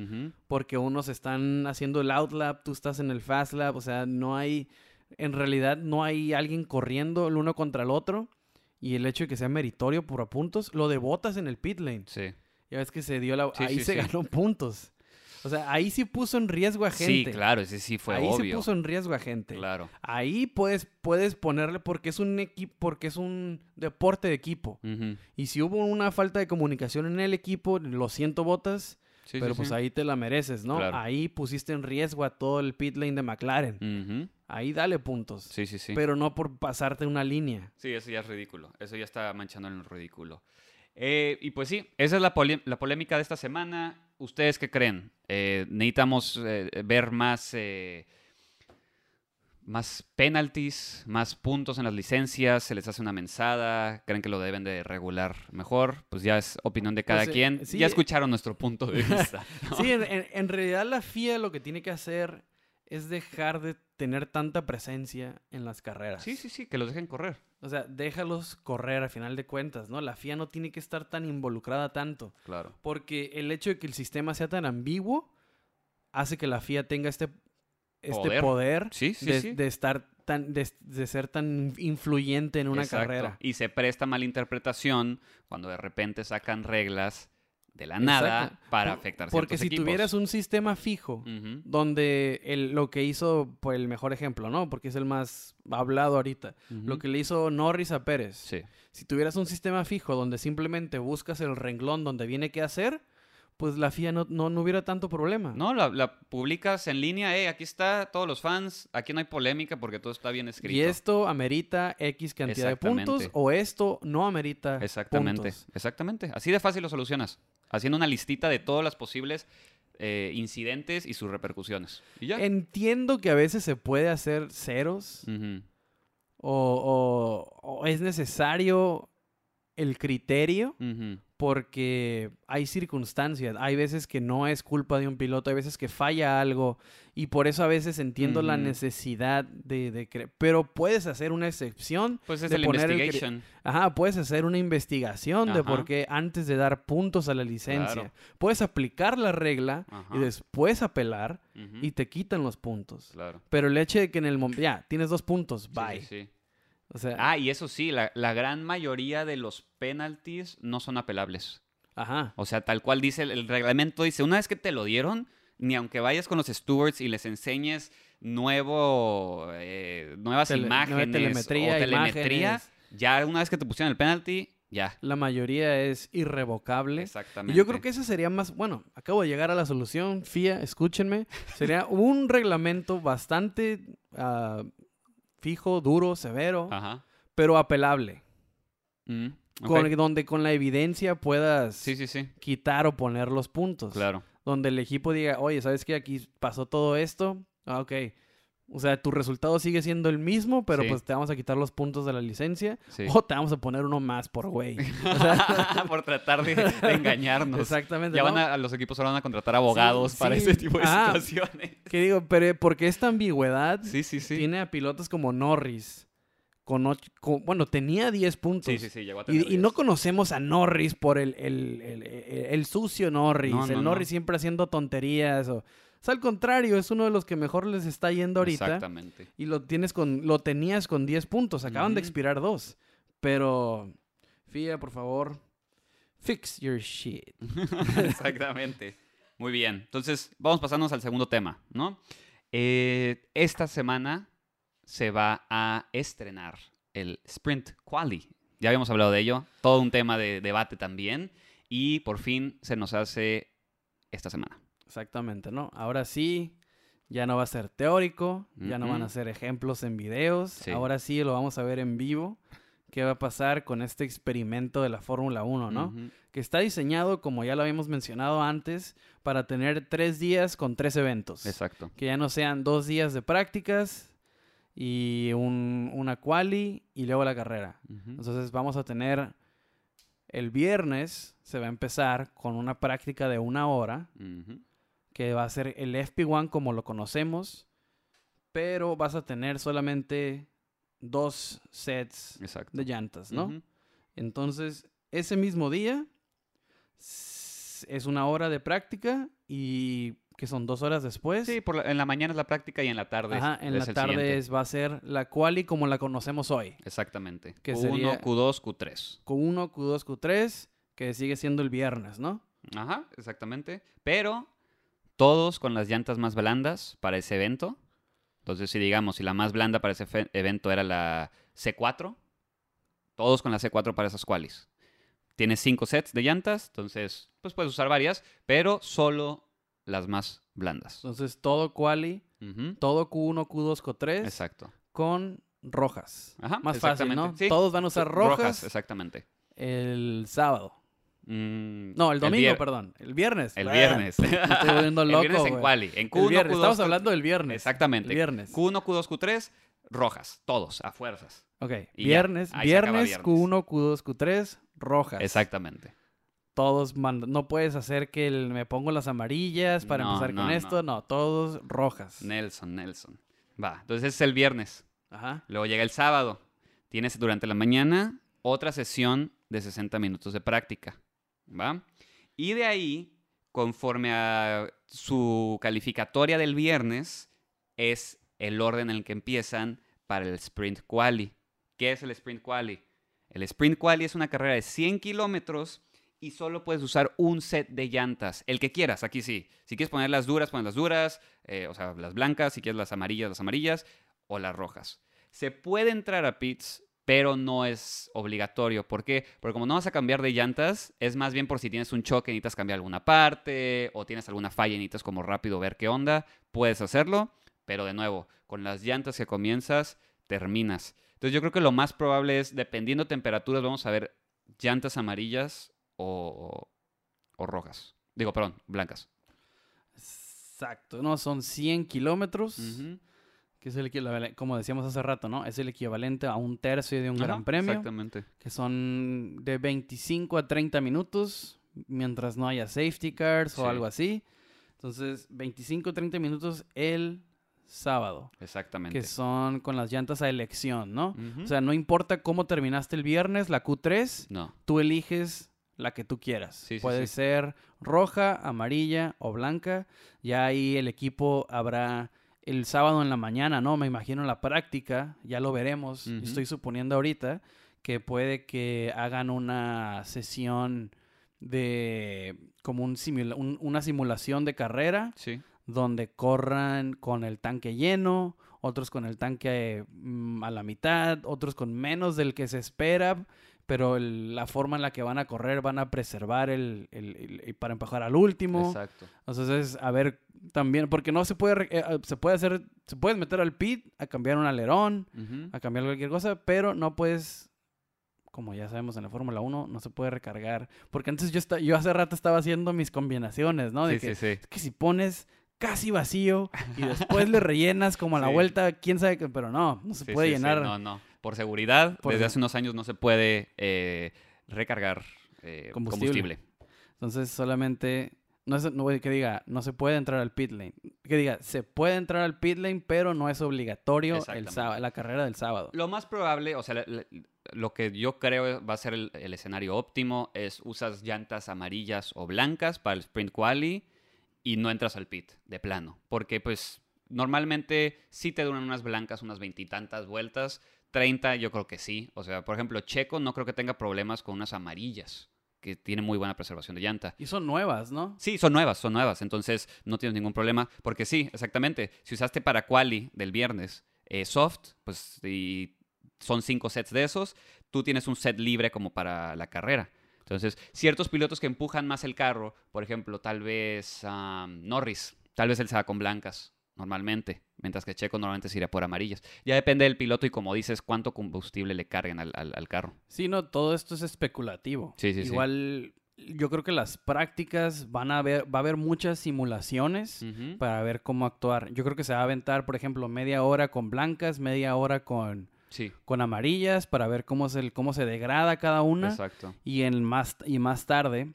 porque unos están haciendo el outlap, tú estás en el fast lap, o sea, no hay en realidad no hay alguien corriendo el uno contra el otro y el hecho de que sea meritorio por a puntos, lo de botas en el pit lane. Sí. Ya ves que se dio la Sí, ahí sí, se sí. ganó puntos. O sea, ahí sí puso en riesgo a gente. Sí, claro, ese sí fue ahí obvio. sí puso en riesgo a gente. Claro. Ahí puedes, puedes ponerle porque es un equipo, porque es un deporte de equipo. Y si hubo una falta de comunicación en el equipo, lo siento, botas, Sí, pero sí, pues sí. ahí te la mereces, ¿no? Claro. Ahí pusiste en riesgo a todo el pit lane de McLaren. Ahí dale puntos. Sí, sí, sí. Pero no por pasarte una línea. Sí, eso ya es ridículo. Eso ya está manchando en lo ridículo. Eh, y pues sí, esa es la, la polémica de esta semana. ¿Ustedes qué creen? Eh, ¿Necesitamos eh, ver más, más penalties, más puntos en las licencias? ¿Se les hace una mensada? ¿Creen que lo deben de regular mejor? Pues ya es opinión de cada Pues, eh, quien. sí, ya escucharon nuestro punto de vista. [laughs] ¿no? Sí, en- en realidad la FIA lo que tiene que hacer es dejar de tener tanta presencia en las carreras. sí, sí, sí, que los dejen correr. O sea, déjalos correr a final de cuentas, ¿no? La FIA no tiene que estar tan involucrada tanto. Claro. Porque el hecho de que el sistema sea tan ambiguo hace que la FIA tenga este, este Poder. poder, Sí, sí, de, sí. de estar tan, de, de ser tan influyente en una Exacto. carrera. Y se presta malinterpretación cuando de repente sacan reglas de la nada Exacto. para afectar Porque si equipos. tuvieras un sistema fijo, donde el- lo que hizo, pues el mejor ejemplo, ¿no? Porque es el más hablado ahorita. Lo que le hizo Norris a Pérez. Sí. Si tuvieras un sistema fijo donde simplemente buscas el renglón donde viene qué hacer, pues la FIA no, no, no hubiera tanto problema. No, la, la publicas en línea, eh, aquí está, todos los fans, aquí no hay polémica porque todo está bien escrito. Y esto amerita X cantidad de puntos o esto no amerita Exactamente, puntos. exactamente. Así de fácil lo solucionas. Haciendo una listita de todas las posibles eh, incidentes y sus repercusiones. Y ya. Entiendo que a veces se puede hacer ceros o, o- o es necesario el criterio Ujú. Porque hay circunstancias, hay veces que no es culpa de un piloto, hay veces que falla algo y por eso a veces entiendo la necesidad de, de pero puedes hacer una excepción, Pues es de el poner el ajá, puedes hacer una investigación de por qué antes de dar puntos a la licencia, Claro. puedes aplicar la regla Ajá. y después apelar y te quitan los puntos. Claro. Pero el hecho de que en el momento, ya, tienes dos puntos, bye. sí, sí. O sea, Ah, y eso sí, la, la gran mayoría de los penalties no son apelables. ajá. O sea, tal cual dice el, el reglamento, dice, una vez que te lo dieron, ni aunque vayas con los stewards y les enseñes nuevo, eh, nuevas Tele- imágenes telemetría, o telemetría, imágenes. ya una vez que te pusieron el penalty, ya. La mayoría es irrevocable. Exactamente. Y yo creo que ese sería más, bueno, acabo de llegar a la solución, FIA, escúchenme, sería un [laughs] reglamento bastante ah, fijo, duro, severo, Ajá. pero apelable, Mm, con- donde con la evidencia puedas Sí, sí, sí. quitar o poner los puntos. Claro. Donde el equipo diga, oye, ¿sabes qué? Aquí pasó todo esto. Ah, ok. O sea, tu resultado sigue siendo el mismo, pero Sí. pues te vamos a quitar los puntos de la licencia. Sí. O te vamos a poner uno más por güey. [laughs] O sea, [laughs] Por tratar de, de engañarnos. exactamente. Ya ¿no? van a, los equipos ahora van a contratar abogados Sí, para ese tipo de Ah. situaciones. Que digo, pero porque esta ambigüedad Sí, sí, sí. tiene a pilotos como Norris. Con, och- con- bueno, tenía 10 puntos. Sí, sí, sí, llegó a tener Y, y no 10. conocemos a Norris por el, el, el- sucio Norris. No, no, el no. Norris siempre haciendo tonterías. O, o sea, al contrario, es uno de los que mejor les está yendo ahorita. Exactamente. Y lo, tienes con, lo tenías con 10 puntos. Acaban de expirar dos. Pero, FIA, por favor, fix your shit. [laughs] Exactamente. Muy bien. Entonces, vamos pasarnos al segundo tema, ¿no? Eh, esta semana se va a estrenar el Sprint Quali. Ya habíamos hablado de ello. Todo un tema de debate también. Y por fin se nos hace esta semana. Exactamente, ¿no? Ahora sí, ya no va a ser teórico, ya no van a ser ejemplos en videos, Sí. ahora sí lo vamos a ver en vivo. ¿Qué va a pasar con este experimento de la Fórmula 1, no? Que está diseñado, como ya lo habíamos mencionado antes, para tener tres días con tres eventos. Exacto. Que ya no sean dos días de prácticas y un, una quali y luego la carrera. Entonces vamos a tener el viernes, se va a empezar con una práctica de una hora. Que va a ser el FP1 como lo conocemos, pero vas a tener solamente dos sets Exacto. de llantas, ¿no? Entonces, ese mismo día es una hora de práctica y que son dos horas después. Sí, por la- en la mañana es la práctica y en la tarde es- Ajá, en es la tarde es- va a ser la quali como la conocemos hoy. Exactamente. que Q1, sería- Q2, Q3. Q1, Q2, Q3, que sigue siendo el viernes, ¿no? Ajá, exactamente. Pero todos con las llantas más blandas para ese evento. Entonces, si digamos, si la más blanda para ese evento era la C4, todos con la C4 para esas qualis. Tienes cinco sets de llantas, entonces, pues puedes usar varias, pero solo las más blandas. Entonces, todo quali, todo Q1, Q2, Q3 Exacto. con rojas. Ajá, Más fácil, ¿no? Sí, Todos van a usar rojas, exactamente. el sábado. Mm, No, el domingo, vier- perdón. El viernes. El Ah, viernes. Me estoy volviendo [laughs] el loco, viernes en quali. En El Q1, viernes. Q2, Estamos Q3. hablando del viernes. Exactamente. El viernes. Q1, Q2, Q3, rojas. Todos, a fuerzas. Ok. Y Viernes, viernes, viernes. Q1, Q2, Q3, rojas. Exactamente. Todos mandan. No puedes hacer que el- me pongo las amarillas para No, empezar no, con no. esto. No, todos rojas. Nelson, Nelson. Va, entonces es el viernes. Ajá. Luego llega el sábado. Tienes durante la mañana otra sesión de 60 minutos de práctica. ¿Va? Y de ahí, conforme a su calificatoria del viernes, es el orden en el que empiezan para el Sprint Quali. ¿Qué es el Sprint Quali? El Sprint Quali es una carrera de 100 kilómetros y solo puedes usar un set de llantas, el que quieras, aquí sí. Si quieres poner las duras, pones las duras, eh, o sea, las blancas, si quieres las amarillas, las amarillas, o las rojas. Se puede entrar a pits, pero no es obligatorio. ¿Por qué? Porque como no vas a cambiar de llantas, es más bien por si tienes un choque y necesitas cambiar alguna parte, o tienes alguna falla y necesitas como rápido ver qué onda, puedes hacerlo, pero de nuevo, con las llantas que comienzas, terminas. Entonces yo creo que lo más probable es, dependiendo temperaturas, vamos a ver llantas amarillas o, o rojas. Digo, perdón, blancas. Exacto. No, son 100 kilómetros. Ujú. Que es el equivalente, como decíamos hace rato, ¿no? Es el equivalente a un tercio de un Ajá, gran premio. Exactamente. Que son de 25 a 30 minutos. Mientras no haya safety cars Sí. o algo así. Entonces, 25 a 30 minutos el sábado. Exactamente. Que son con las llantas a elección, ¿no? O sea, no importa cómo terminaste el viernes, la Q3, no. tú eliges la que tú quieras. Sí, Puede sí. ser roja, amarilla o blanca. Ya ahí el equipo habrá el sábado en la mañana, ¿no? Me imagino en la práctica, ya lo veremos. Estoy suponiendo ahorita que puede que hagan una sesión de como un simula- un- una simulación de carrera Sí. donde corran con el tanque lleno, otros con el tanque mm, a la mitad, otros con menos del que se espera, pero el- la forma en la que van a correr van a preservar el, el- el- para empujar al último. Exacto. Entonces, a ver también, porque no se puede, eh, se puede hacer, se puedes meter al pit a cambiar un alerón, a cambiar cualquier cosa, pero no puedes, como ya sabemos en la Fórmula 1, no se puede recargar. Porque antes yo, esta- yo hace rato estaba haciendo mis combinaciones, ¿no? De Sí, que, sí, sí. es que si pones casi vacío y [laughs] después le rellenas como a la vuelta, quién sabe qué, pero no, no se puede llenar. No, no. Por seguridad, Por desde hace unos años no se puede eh, recargar eh, Combustible. combustible. Entonces solamente, no es, no, que diga, no se puede entrar al pit lane. Que diga, se puede entrar al pit lane, pero no es obligatorio el sábado, la carrera del sábado. Lo más probable, o sea, la- la- lo que yo creo va a ser el, el escenario óptimo es usas llantas amarillas o blancas para el sprint quali y no entras al pit de plano. Porque pues normalmente sí te duran unas blancas unas veintitantas vueltas. 30 yo creo que sí. O sea, por ejemplo, Checo no creo que tenga problemas con unas amarillas, que tiene muy buena preservación de llanta. Y son nuevas, ¿no? Sí, son nuevas, son nuevas. Entonces no tienes ningún problema. Porque sí, exactamente. Si usaste para quali del viernes eh, soft, pues y son cinco sets de esos, tú tienes un set libre como para la carrera. Entonces, ciertos pilotos que empujan más el carro, por ejemplo, tal vez Norris, tal vez él se va con blancas normalmente, mientras que Checo normalmente se iría por amarillas. Ya depende del piloto y como dices, cuánto combustible le carguen al, al- al carro. Sí, no, todo esto es especulativo. Sí, sí, sí. Igual, yo creo que las prácticas van a ver, va a haber muchas simulaciones para ver cómo actuar. Yo creo que se va a aventar, por ejemplo, media hora con blancas, media hora con, Sí, con amarillas para ver cómo se, cómo se degrada cada una. exacto. y en más y más tarde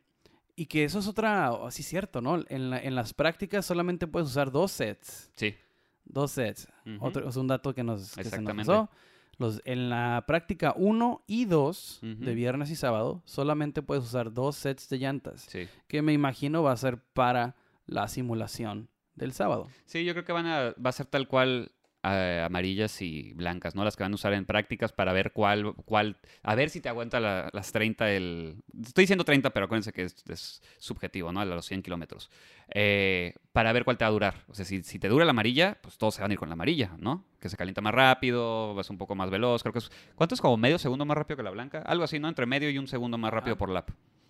y que eso es otra así cierto no en, la- en las prácticas solamente puedes usar dos sets. Sí. dos sets. Otro es un dato que nos, que se nos pasó. Los en la práctica 1 y 2 Ujú. de viernes y sábado solamente puedes usar dos sets de llantas Sí. que me imagino va a ser para la simulación del sábado. Sí, yo creo que van a, va a ser tal cual eh, amarillas y blancas, ¿no? Las que van a usar en prácticas para ver cuál, cuál, a ver si te aguanta la- las 30 el... Estoy diciendo 30, pero acuérdense que es, es subjetivo, ¿no? A los 100 kilómetros. Eh, para ver cuál te va a durar. O sea, si, si te dura la amarilla, pues todos se van a ir con la amarilla, ¿no? Que se calienta más rápido, vas un poco más veloz. Creo que es... ¿Cuánto es como medio segundo más rápido que la blanca? Algo así, ¿no? Entre medio y un segundo más rápido por lap.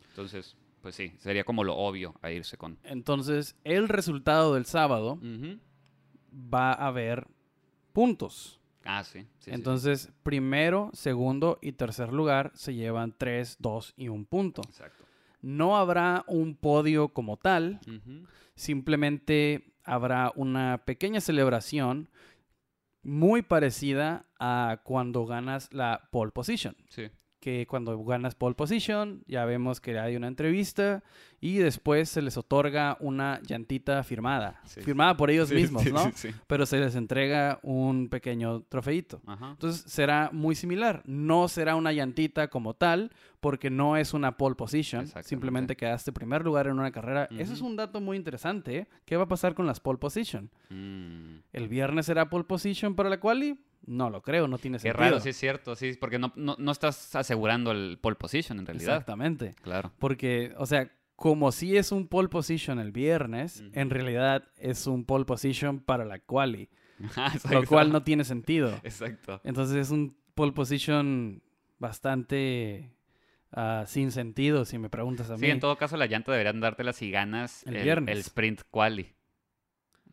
Entonces, pues sí, sería como lo obvio a irse con... Entonces, el resultado del sábado va a haber puntos. Ah, sí. sí, sí. Entonces, primero, segundo y tercer lugar se llevan 3, 2 y un punto. Exacto. No habrá un podio como tal, simplemente habrá una pequeña celebración muy parecida a cuando ganas la pole position. Sí. Que cuando ganas pole position, ya vemos que hay una entrevista y después se les otorga una llantita firmada. Sí. Firmada por ellos Sí, mismos, sí, ¿no? sí, sí. Pero se les entrega un pequeño trofeito. Ajá. Entonces será muy similar. No será una llantita como tal, porque no es una pole position. Simplemente quedaste primer lugar en una carrera. Eso es un dato muy interesante. ¿eh? ¿Qué va a pasar con las pole position? Mm. ¿El viernes será pole position para la quali? No lo creo, no tiene Qué sentido. raro, sí es cierto, sí, porque no, no, no estás asegurando el pole position en realidad. Exactamente. Claro. Porque, o sea, como si es un pole position el viernes, en realidad es un pole position para la quali. [laughs] Lo cual no tiene sentido. Exacto. Entonces es un pole position bastante ah, sin sentido, si me preguntas a mí. Sí, en todo caso la llanta deberían dártela si ganas El el, viernes. el sprint quali.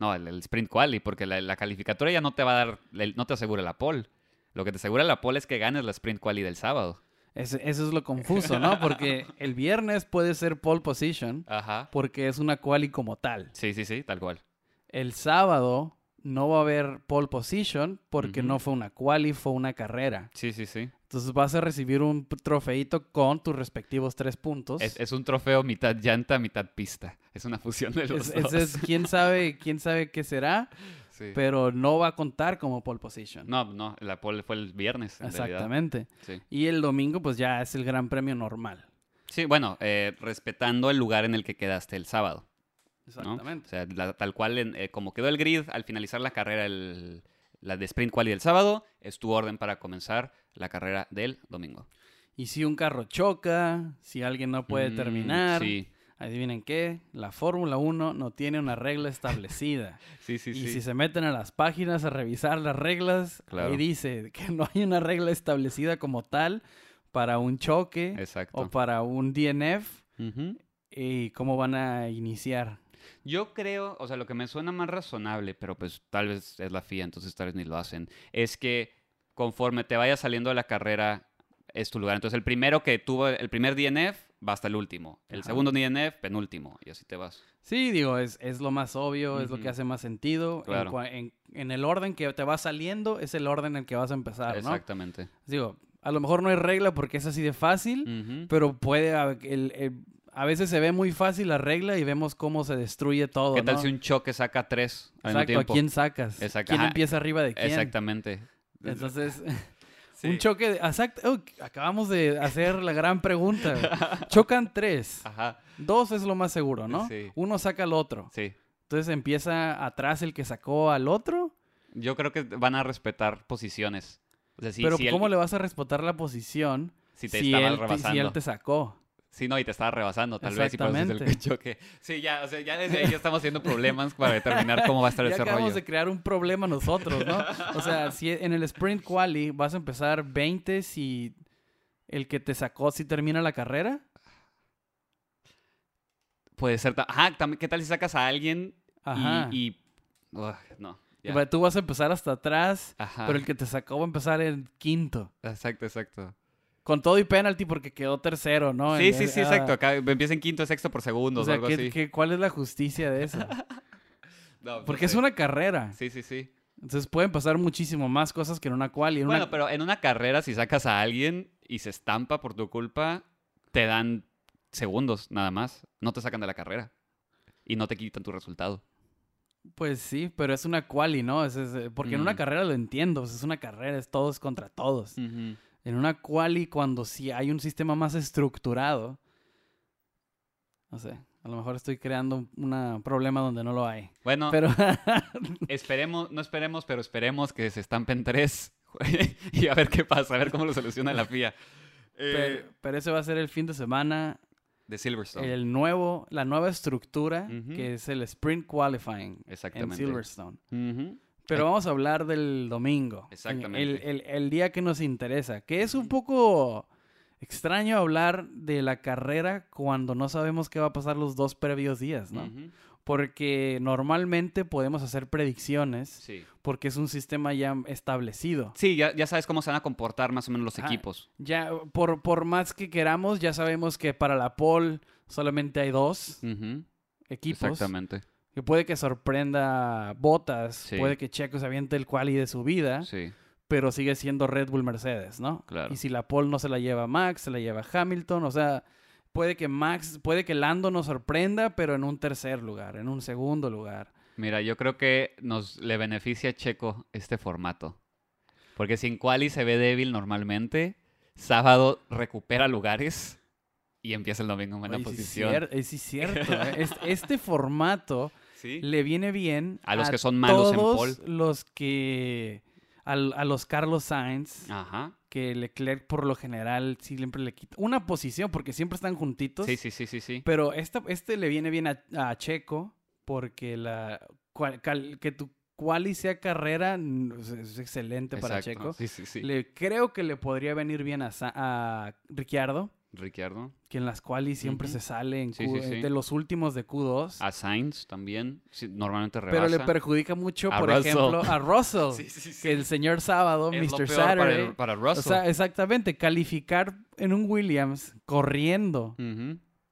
No, el, el sprint quali, porque la, la calificatoria ya no te va a dar, no te asegura la pole. Lo que te asegura la pole es que ganes la sprint quali del sábado. Eso es lo confuso, ¿no? Porque [laughs] el viernes puede ser pole position Ajá. porque es una quali como tal. Sí, sí, sí, tal cual. El sábado no va a haber pole position porque no fue una quali, fue una carrera. Sí, sí, sí. Entonces vas a recibir un trofeito con tus respectivos tres puntos. Es, es un trofeo mitad llanta, mitad pista. Es una fusión de los Es- dos. es- quién sabe, quién sabe qué será, Sí. pero no va a contar como pole position. No, no, la pole fue el viernes, en. Exactamente. Sí. Y el domingo, pues ya es el gran premio normal. Sí, bueno, eh, respetando el lugar en el que quedaste el sábado. ¿No? Exactamente. O sea, la- tal cual, en- eh, como quedó el grid al finalizar la carrera, el- la de sprint quali del sábado, es tu orden para comenzar la carrera del domingo. Y si un carro choca, si alguien no puede Mm, terminar, Sí, adivinen qué, la Fórmula 1 no tiene una regla establecida. [laughs] sí, sí. y sí. si se meten a las páginas a revisar las reglas, Claro. ahí dice que no hay una regla establecida como tal para un choque Exacto. o para un DNF Ujú. y cómo van a iniciar. Yo creo, o sea, lo que me suena más razonable, pero pues tal vez es la FIA, entonces tal vez ni lo hacen, es que conforme te vaya saliendo de la carrera es tu lugar. Entonces el primero que tuvo el primer DNF va hasta el último, el Ajá. segundo DNF penúltimo y así te vas. Sí, digo, es, es lo más obvio, es lo que hace más sentido. En Claro. En, en el orden que te va saliendo es el orden en el que vas a empezar, ¿no? Exactamente. Digo, a lo mejor no hay regla porque es así de fácil, pero puede... el- el- a veces se ve muy fácil la regla y vemos cómo se destruye todo, ¿Qué tal ¿no? si un choque saca tres al mismo Exacto, ¿a quién sacas? Exacto, ¿Quién ajá. empieza arriba de quién? Exactamente. Entonces, [laughs] [laughs] Sí. un choque... De, exacto, oh, acabamos de hacer la gran pregunta. [laughs] Chocan tres. Ajá, Dos es lo más seguro, ¿no? Sí. Uno saca al otro. sí. Entonces empieza atrás el que sacó al otro. Yo creo que van a respetar posiciones. O sea, si, pero si él- ¿cómo le vas a respetar la posición si te si, estaba él, te- rebasando. si él te sacó? Sí, no, y te estaba rebasando, tal vez, y por eso es el choque. Sí, ya, o sea, ya desde ahí ya estamos haciendo problemas para determinar [laughs] cómo va a estar Ya ese acabamos rollo. de crear un problema nosotros, ¿no? O sea, [laughs] si en el sprint quali vas a empezar 20 si el que te sacó si termina la carrera. Puede ser... Ajá, ¿qué tal si sacas a alguien Ajá. y... y- no, ya. Tú vas a empezar hasta atrás, Ajá, pero el que te sacó va a empezar en quinto. exacto, exacto. Con todo y penalty porque quedó tercero, ¿no? sí, En- sí, sí, ah, exacto. Acá empieza en quinto, sexto por segundos o sea, algo ¿qué- así. qué- cuál es la justicia de eso? [laughs] No, no Porque es una carrera. Sí, sí, sí. Entonces pueden pasar muchísimo más cosas que en una quali. En Bueno, una... pero en una carrera, si sacas a alguien y se estampa por tu culpa, te dan segundos nada más. No te sacan de la carrera. Y no te quitan tu resultado. Pues sí, pero es una quali, ¿no? Es- es, eh, porque en una Mm. carrera lo entiendo, pues es una carrera, es todos contra todos. En una quali, cuando sí hay un sistema más estructurado, no sé, A lo mejor estoy creando un problema donde no lo hay. Bueno, pero [laughs] esperemos, no esperemos, pero esperemos que se estampen tres [laughs] y a ver qué pasa, a ver cómo lo soluciona la FIA. Eh, pero, ese va a ser el fin de semana de Silverstone. El nuevo, la nueva estructura que es el Sprint Qualifying en Silverstone. Pero vamos a hablar del domingo. Exactamente. El, el, día que nos interesa, que es un poco extraño hablar de la carrera cuando no sabemos qué va a pasar los dos previos días, ¿no? Porque normalmente podemos hacer predicciones sí. porque es un sistema ya establecido. Sí, ya, ya, sabes cómo se van a comportar más o menos los equipos. Ya, por, por más que queramos, ya sabemos que para la pole solamente hay dos equipos. Exactamente. Que puede que sorprenda Botas, puede que Checo se aviente el quali de su vida. Sí pero sigue siendo Red Bull Mercedes, ¿no? Claro. Y si la pole no se la lleva Max, se la lleva Hamilton, o sea, puede que Max, puede que Lando nos sorprenda, pero en un tercer lugar, en un segundo lugar. Mira, yo creo que nos le beneficia a Checo este formato. Porque si en quali se ve débil normalmente, sábado recupera lugares y empieza el domingo en buena posición. Sí, es cierto. ¿eh? este, formato le viene bien a los que son malos en pole. Los que a los Carlos Sainz, que Leclerc por lo general siempre le quita una posición porque siempre están juntitos. Sí, sí, sí, sí, sí. Pero esta, este le viene bien a, Checo porque la que tu quali sea carrera es excelente para Checo. Sí, sí, sí. Le, creo que le podría venir bien a, a Ricciardo. Ricciardo. Que en las cuales siempre se sale en de los últimos de Q2. A Sainz también, normalmente rebasa. Pero le perjudica mucho, por ejemplo, a Russell. [laughs] que el señor sábado, Mr. Saturday. Para, Russell. O sea, exactamente, calificar en un Williams corriendo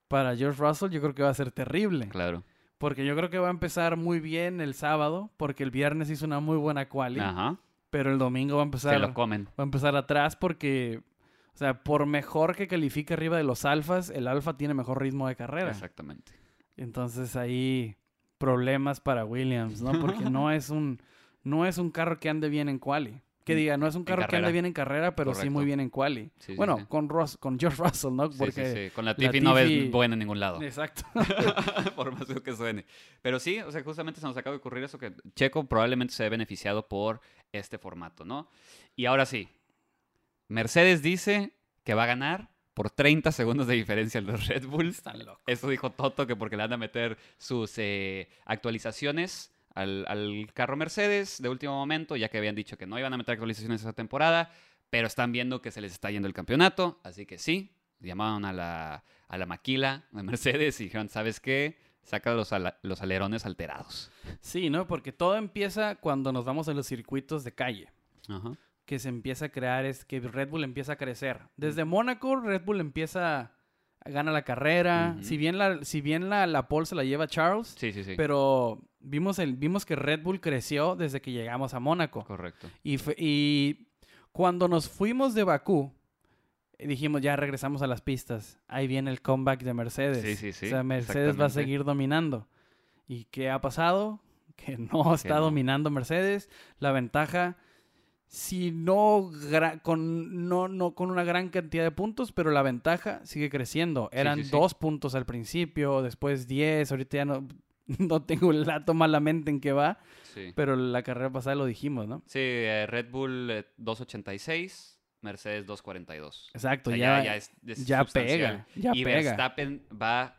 para George Russell yo creo que va a ser terrible. Claro. Porque yo creo que va a empezar muy bien el sábado, porque el viernes hizo una muy buena quali. Ajá. Pero el domingo va a empezar. Se lo comen. Va a empezar atrás porque o sea, por mejor que califique arriba de los alfas, el alfa tiene mejor ritmo de carrera. Exactamente. Entonces ahí problemas para Williams, ¿no? Porque [laughs] no es un no es un carro que ande bien en quali. Que diga, no es un carro que ande bien en carrera, pero sí muy bien en quali. bueno, Con, Ross, con George Russell, ¿no? Porque sí, Con la Tiffy no ves buena en ningún lado. Exacto. [laughs] por más que suene. Pero sí, o sea, justamente se nos acaba de ocurrir eso que Checo probablemente se ve beneficiado por este formato, ¿no? Y ahora sí, Mercedes dice que va a ganar por 30 segundos de diferencia en los Red Bull. Están locos. Eso dijo Toto, que porque le van a meter sus eh, actualizaciones al, carro Mercedes de último momento, ya que habían dicho que no iban a meter actualizaciones esa temporada, pero están viendo que se les está yendo el campeonato, así que sí, llamaron a la, a la maquila de Mercedes y dijeron, ¿sabes qué? Saca los, los alerones alterados. Sí, ¿no? Porque todo empieza cuando nos vamos a los circuitos de calle. Ajá que se empieza a crear es que Red Bull empieza a crecer. Desde Mónaco, Red Bull empieza a gana la carrera. Si bien la, si bien la, la pole se la lleva Charles, sí, sí, sí. pero vimos, el, vimos que Red Bull creció desde que llegamos a Mónaco. Correcto. Y, y cuando nos fuimos de Bakú, dijimos, ya regresamos a las pistas. Ahí viene el comeback de Mercedes. Sí, sí, sí. O sea, Mercedes va a seguir dominando. ¿Y qué ha pasado? [laughs] Que no está dominando Mercedes. La ventaja si no con, no, no con una gran cantidad de puntos, pero la ventaja sigue creciendo. Eran dos puntos al principio, después diez, ahorita ya no, [laughs] no tengo el dato malamente en qué va, pero la carrera pasada lo dijimos, ¿no? Sí, eh, Red Bull 286. Eh, Mercedes 242. Exacto, ya, ya, pega. Ya y pega. Verstappen va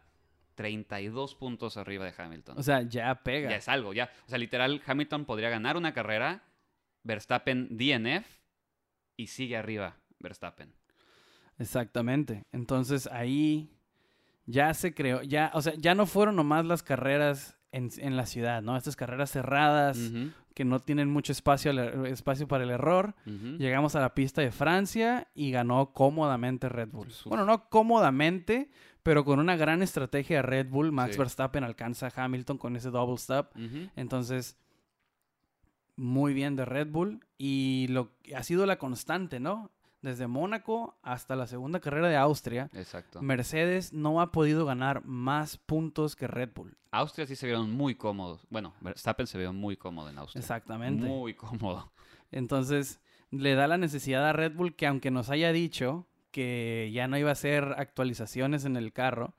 32 puntos arriba de Hamilton. O sea, ya pega. Ya es algo, ya. O sea, literal, Hamilton podría ganar una carrera Verstappen DNF y sigue arriba Verstappen. Exactamente. Entonces ahí ya se creó, ya, o sea, ya no fueron nomás las carreras en, la ciudad, ¿no? Estas carreras cerradas que no tienen mucho espacio, espacio para el error. Llegamos a la pista de Francia y ganó cómodamente Red Bull. Bueno, no cómodamente, pero con una gran estrategia de Red Bull, Max Verstappen alcanza a Hamilton con ese double stop. Entonces, muy bien de Red Bull y lo ha sido la constante, ¿no? Desde Mónaco hasta la segunda carrera de Austria, Exacto. Mercedes no ha podido ganar más puntos que Red Bull. Austria sí se vieron muy cómodos. Bueno, Verstappen se vio muy cómodo en Austria. Exactamente. Muy cómodo. Entonces, le da la necesidad a Red Bull que aunque nos haya dicho que ya no iba a hacer actualizaciones en el carro,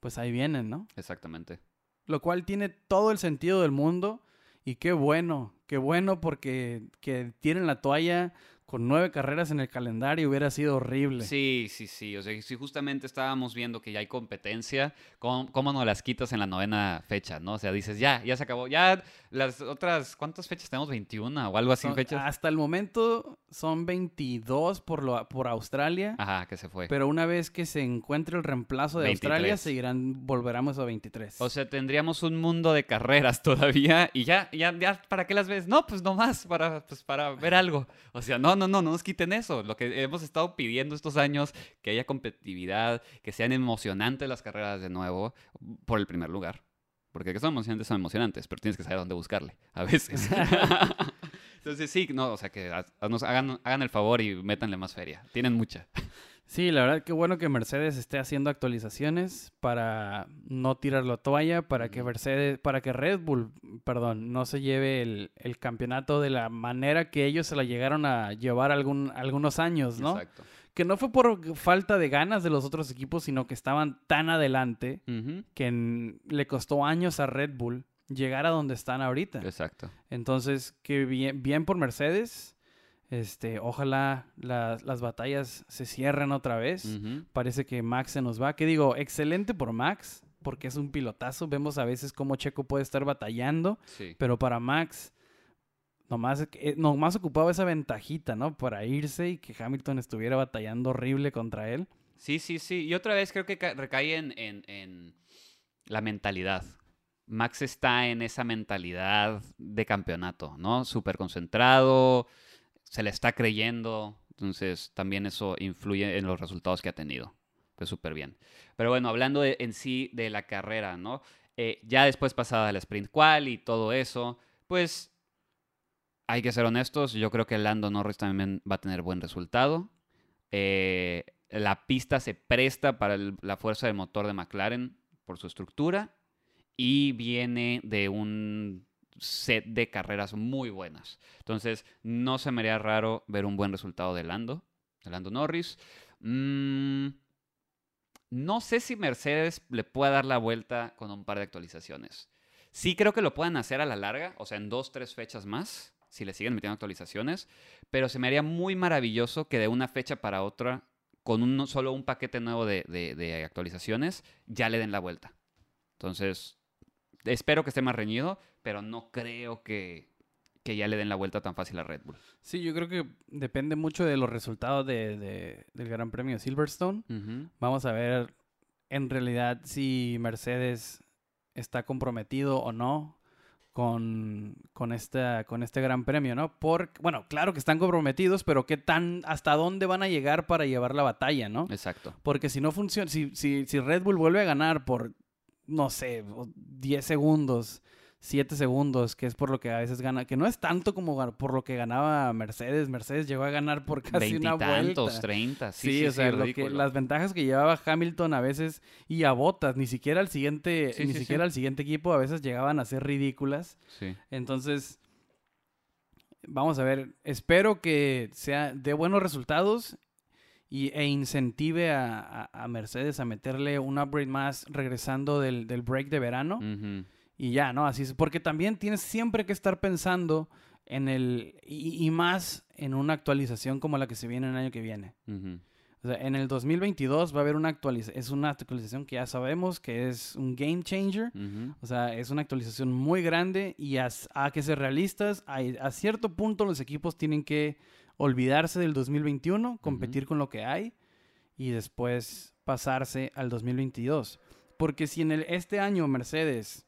pues ahí vienen, ¿no? Exactamente. Lo cual tiene todo el sentido del mundo y qué bueno, qué bueno porque que tienen la toalla con nueve carreras en el calendario hubiera sido horrible. Sí, sí, sí. O sea, si justamente estábamos viendo que ya hay competencia, ¿cómo, cómo no las quitas en la novena fecha, no? O sea, dices, ya, ya se acabó. Ya las otras, ¿cuántas fechas tenemos? ¿21 o algo así Son- fechas? hasta el momento son 22 por, lo, por Australia, Ajá, que se fue. pero una vez que se encuentre el reemplazo de 23. Australia, seguirán, volveremos a 23. O sea, tendríamos un mundo de carreras [laughs] todavía y ya, ya, ya, ¿para qué las ves? No, pues nomás, para, pues para ver algo. O sea, no, no, no, no nos quiten eso. Lo que hemos estado pidiendo estos años, que haya competitividad, que sean emocionantes las carreras de nuevo, por el primer lugar. Porque que son emocionantes, son emocionantes, pero tienes que saber dónde buscarle, a veces. [laughs] [laughs] Entonces sí, no, o sea, que nos hagan, hagan el favor y métanle más feria. Tienen mucha. [laughs] Sí, la verdad, qué bueno que Mercedes esté haciendo actualizaciones para no tirar la toalla, para que. Mercedes, para que Red Bull, perdón, no se lleve el, el campeonato de la manera que ellos se la llegaron a llevar algún, algunos años, ¿no? Exacto. Que no fue por falta de ganas de los otros equipos, sino que estaban tan adelante que en- le costó años a Red Bull llegar a donde están ahorita. Exacto. Entonces, que bien, bien por Mercedes. Este, ojalá las- las batallas se cierren otra vez. Parece que Max se nos va. Que digo, excelente por Max, porque es un pilotazo. Vemos a veces cómo Checo puede estar batallando, Sí. pero para Max, nomás, eh, nomás ocupaba esa ventajita, ¿no? Para irse y que Hamilton estuviera batallando horrible contra él. Sí, sí, sí. Y otra vez creo que ca- recae en, en- en la mentalidad. Max está en esa mentalidad de campeonato, ¿no? Súper concentrado, se le está creyendo. Entonces también eso influye en los resultados que ha tenido. Pues súper bien. Pero bueno, hablando en sí de la carrera, ¿no? Eh, ya después pasada la sprint qual y todo eso, pues hay que ser honestos. Yo creo que Lando Norris también va a tener buen resultado. Eh, la pista se presta para la fuerza del motor de McLaren por su estructura y viene de un set de carreras muy buenas. Entonces, no se me haría raro ver un buen resultado de Lando, de Lando Norris. Mm, no sé si Mercedes le pueda dar la vuelta con un par de actualizaciones. Sí creo que lo puedan hacer a la larga, o sea, en dos, tres fechas más, si le siguen metiendo actualizaciones, pero se me haría muy maravilloso que de una fecha para otra, con un, solo un paquete nuevo de, de- de actualizaciones, ya le den la vuelta. Entonces, espero que esté más reñido, pero no creo que, que ya le den la vuelta tan fácil a Red Bull. Sí, yo creo que depende mucho de los resultados de- de- del Gran Premio de Silverstone. Vamos a ver en realidad si Mercedes está comprometido o no con, con, esta, con este gran premio, ¿no? Por, bueno, claro que están comprometidos, pero ¿qué tan, hasta dónde van a llegar para llevar la batalla, ¿no? Exacto. Porque si no funciona, si, si, si Red Bull vuelve a ganar por, no sé, o 10 segundos, 7 segundos, que es por lo que a veces gana, que no es tanto como por lo que ganaba Mercedes. Mercedes llegó a ganar por casi una Veintitantos, vuelta. treinta. Sí, Sí, sí, o sea, sí, lo que- las ventajas que llevaba Hamilton a veces y a Botas, ni siquiera al siguiente, ni siquiera al siguiente equipo a veces llegaban a ser ridículas. Sí. Entonces, vamos a ver, espero que sea de buenos resultados y, e incentive a, a- a Mercedes a meterle un upgrade más regresando del, del break de verano. Y ya, ¿no? Así es, porque también tienes siempre que estar pensando en el, y, y más en una actualización como la que se viene el año que viene. O sea, en el 2022 va a haber una actualización, es una actualización que ya sabemos que es un game changer. O sea, es una actualización muy grande y a, a que ser realistas, a, a cierto punto los equipos tienen que olvidarse del 2021, competir con lo que hay y después pasarse al 2022. Porque si en el, este año Mercedes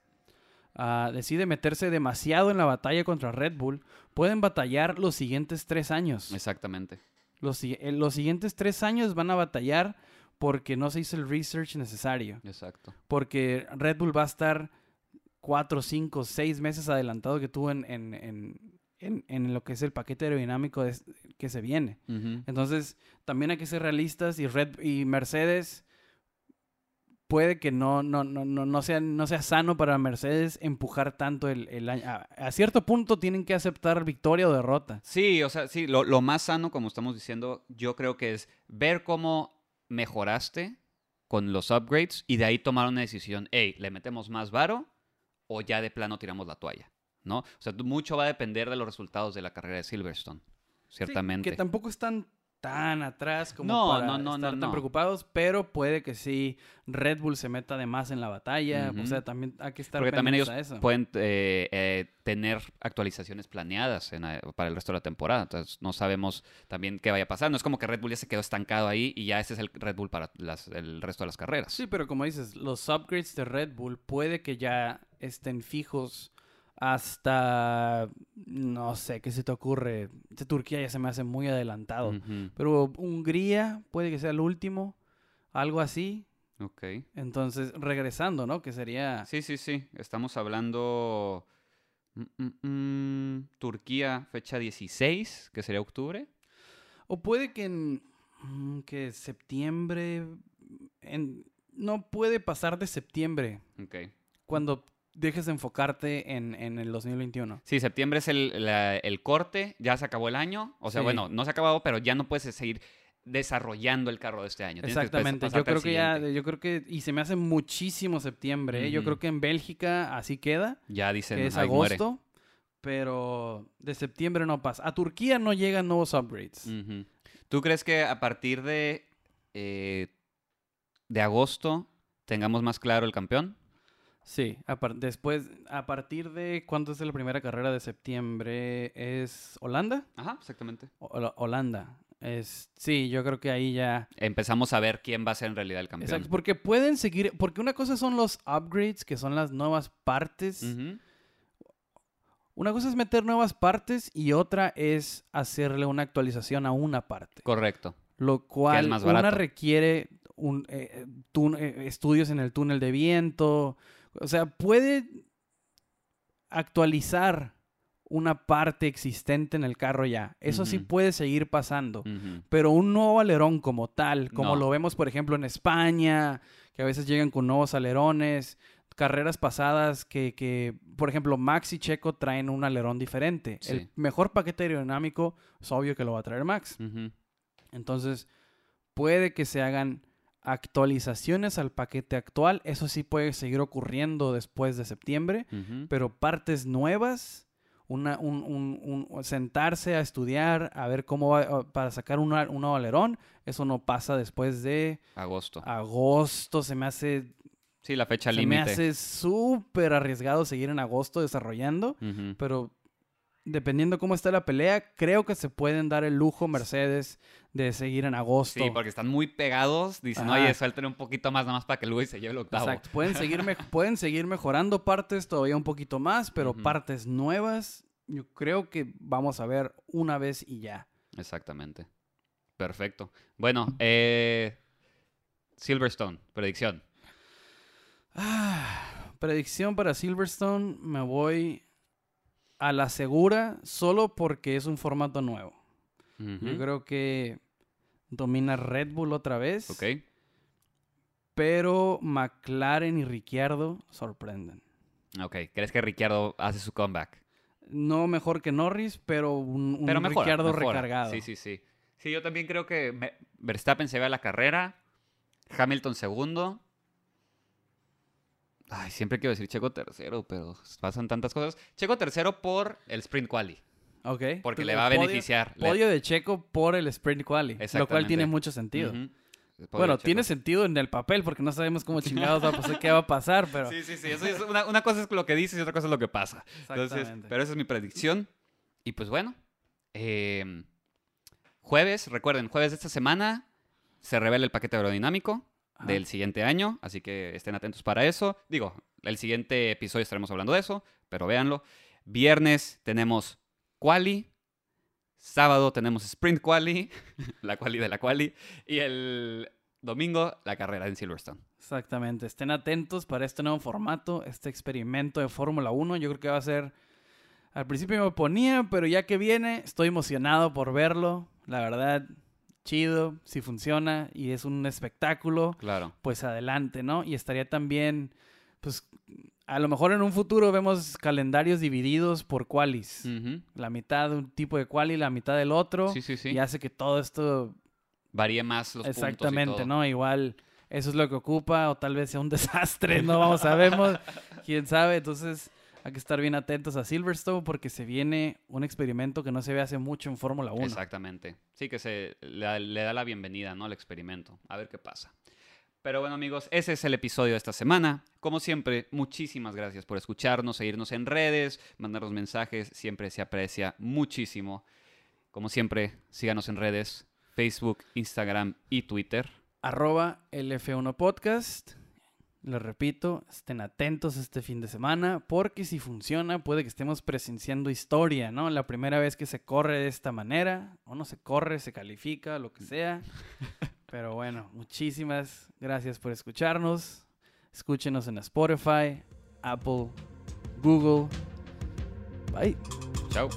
ah, decide meterse demasiado en la batalla contra Red Bull, pueden batallar los siguientes tres años. Exactamente. Los, eh, los siguientes tres años van a batallar porque no se hizo el research necesario. Exacto. Porque Red Bull va a estar cuatro, cinco, seis meses adelantado que tú en, en, en, en- en lo que es el paquete aerodinámico de- que se viene. Ujú. Entonces, también hay que ser realistas y Red y Mercedes puede que no, no, no, no, no sea, no sea sano para Mercedes empujar tanto el, el año. A, a cierto punto tienen que aceptar victoria o derrota. Sí, o sea, sí, lo, lo más sano, como estamos diciendo, yo creo que es ver cómo mejoraste con los upgrades y de ahí tomaron una decisión, hey, ¿le metemos más varo o ya de plano tiramos la toalla? ¿No? O sea, mucho va a depender de los resultados de la carrera de Silverstone, ciertamente. que tampoco están tan atrás como No, para no, no, estar tan preocupados, pero puede que sí Red Bull se meta de más en la batalla. O sea, también hay que estar Porque también ellos pendientes a eso. pueden eh, eh, tener actualizaciones planeadas en, eh, para el resto de la temporada. Entonces no sabemos también qué vaya a pasar. No es como que Red Bull ya se quedó estancado ahí y ya ese es el Red Bull para las- el resto de las carreras. Sí, pero como dices, los upgrades de Red Bull puede que ya estén fijos hasta, no sé, ¿qué se te ocurre? De Turquía ya se me hace muy adelantado. Pero Hungría puede que sea el último, algo así. Ok. Entonces, regresando, ¿no? Que sería... Sí, sí, sí. Estamos hablando... mm, mm, mm, Turquía, fecha 16, que sería octubre. O puede que en que septiembre... en- no puede pasar de septiembre Ok. cuando dejes de enfocarte en, en el 2021. Sí, septiembre es el, la- el corte, ya se acabó el año. O sea, Sí. bueno, no se ha acabado, pero ya no puedes seguir desarrollando el carro de este año. Tienes que después Exactamente. Yo creo que ya, yo creo que, y se me hace muchísimo septiembre. ¿eh? Yo creo que en Bélgica así queda, Ya dicen, que es agosto, pero de septiembre no pasa. A Turquía no llegan nuevos upgrades. ¿Tú crees que a partir de, eh, de agosto tengamos más claro el campeón? Sí, a después, a partir de cuándo es la primera carrera de septiembre, ¿es Holanda? Ajá, exactamente. O- Holanda. Es, sí, yo creo que ahí ya. Empezamos a ver quién va a ser en realidad el campeón. Exacto, porque pueden seguir, porque una cosa son los upgrades, que son las nuevas partes. Ujú. Una cosa es meter nuevas partes y otra es hacerle una actualización a una parte. Correcto. Lo cual más una requiere un, eh, eh, eh, estudios en el túnel de viento. O sea, puede actualizar una parte existente en el carro ya. Eso sí puede seguir pasando. Pero un nuevo alerón como tal, como No. lo vemos, por ejemplo, en España, que a veces llegan con nuevos alerones, carreras pasadas que, que, por ejemplo, Max y Checo traen un alerón diferente. Sí. El mejor paquete aerodinámico es obvio que lo va a traer Max. Entonces, puede que se hagan actualizaciones al paquete actual. Eso sí puede seguir ocurriendo después de septiembre, pero partes nuevas, una, un, un- un- sentarse a estudiar, a ver cómo va, uh, para sacar un, un nuevo alerón, eso no pasa después de Agosto. agosto. Se me hace, Sí, la fecha se me límite. hace súper arriesgado seguir en agosto desarrollando, pero dependiendo cómo está la pelea, creo que se pueden dar el lujo Mercedes de seguir en agosto. Sí, porque están muy pegados. Dicen, Ajá. oye, suelten un poquito más nada más para que Luis se lleve el octavo. Exacto. Pueden [laughs] seguir, pueden seguir mejorando partes todavía un poquito más, pero partes nuevas, yo creo que vamos a ver una vez y ya. Exactamente. Perfecto. Bueno, eh, Silverstone, predicción. Ah, predicción para Silverstone, me voy a la segura solo porque es un formato nuevo. Yo creo que domina Red Bull otra vez, Ok. pero McLaren y Ricciardo sorprenden. Ok. ¿Crees que Ricciardo hace su comeback? No mejor que Norris, pero un, un Pero mejora, Ricciardo mejora. recargado. Sí, sí, sí. Sí, yo también creo que me- Verstappen se ve a la carrera. Hamilton segundo. Ay, siempre quiero decir Checo tercero, pero pasan tantas cosas. Checo tercero por el sprint quali, Ok. porque Entonces, le va a podio- beneficiar. Podio de Checo por el sprint quali, lo cual tiene mucho sentido. Bueno, tiene sentido en el papel porque no sabemos cómo chingados va a pasar, qué va a pasar, [laughs] pero Sí, sí, sí. Eso es una, una cosa es lo que dices y otra cosa es lo que pasa. Entonces, Exactamente. pero esa es mi predicción. Y pues bueno, eh, jueves, recuerden, jueves de esta semana se revela el paquete aerodinámico Ajá. del siguiente año, así que estén atentos para eso. Digo, el siguiente episodio estaremos hablando de eso, pero véanlo. Viernes tenemos quali, sábado tenemos sprint quali, [laughs] la quali de la quali, y el domingo la carrera en Silverstone. Exactamente. Estén atentos para este nuevo formato, este experimento de Fórmula 1. Yo creo que va a ser. Al principio me oponía, pero ya que viene, estoy emocionado por verlo. La verdad, chido, si funciona y es un espectáculo, Claro. pues adelante, ¿no? Y estaría también, pues, a lo mejor en un futuro vemos calendarios divididos por qualis. Ujú. La mitad de un tipo de quali, la mitad del otro. Sí, sí, sí. Y hace que todo esto Varíe más los puntos y Exactamente, todo. ¿no? Igual eso es lo que ocupa, o tal vez sea un [laughs] desastre, no vamos, sabemos, quién sabe. Entonces, hay que estar bien atentos a Silverstone porque se viene un experimento que no se ve hace mucho en Fórmula 1. Exactamente. Sí, que se le, le da la bienvenida, ¿no? Al experimento. A ver qué pasa. Pero bueno amigos, ese es el episodio de esta semana. Como siempre, muchísimas gracias por escucharnos, seguirnos en redes, mandarnos mensajes, siempre se aprecia muchísimo. Como siempre, síganos en redes, Facebook, Instagram y Twitter. Arroba LF1 Podcast. Les repito, estén atentos este fin de semana porque si funciona puede que estemos presenciando historia, ¿no? La primera vez que se corre de esta manera, o no se corre, se califica, lo que sea. [laughs] Pero bueno, muchísimas gracias por escucharnos. Escúchenos en Spotify, Apple, Google. Bye. Chao.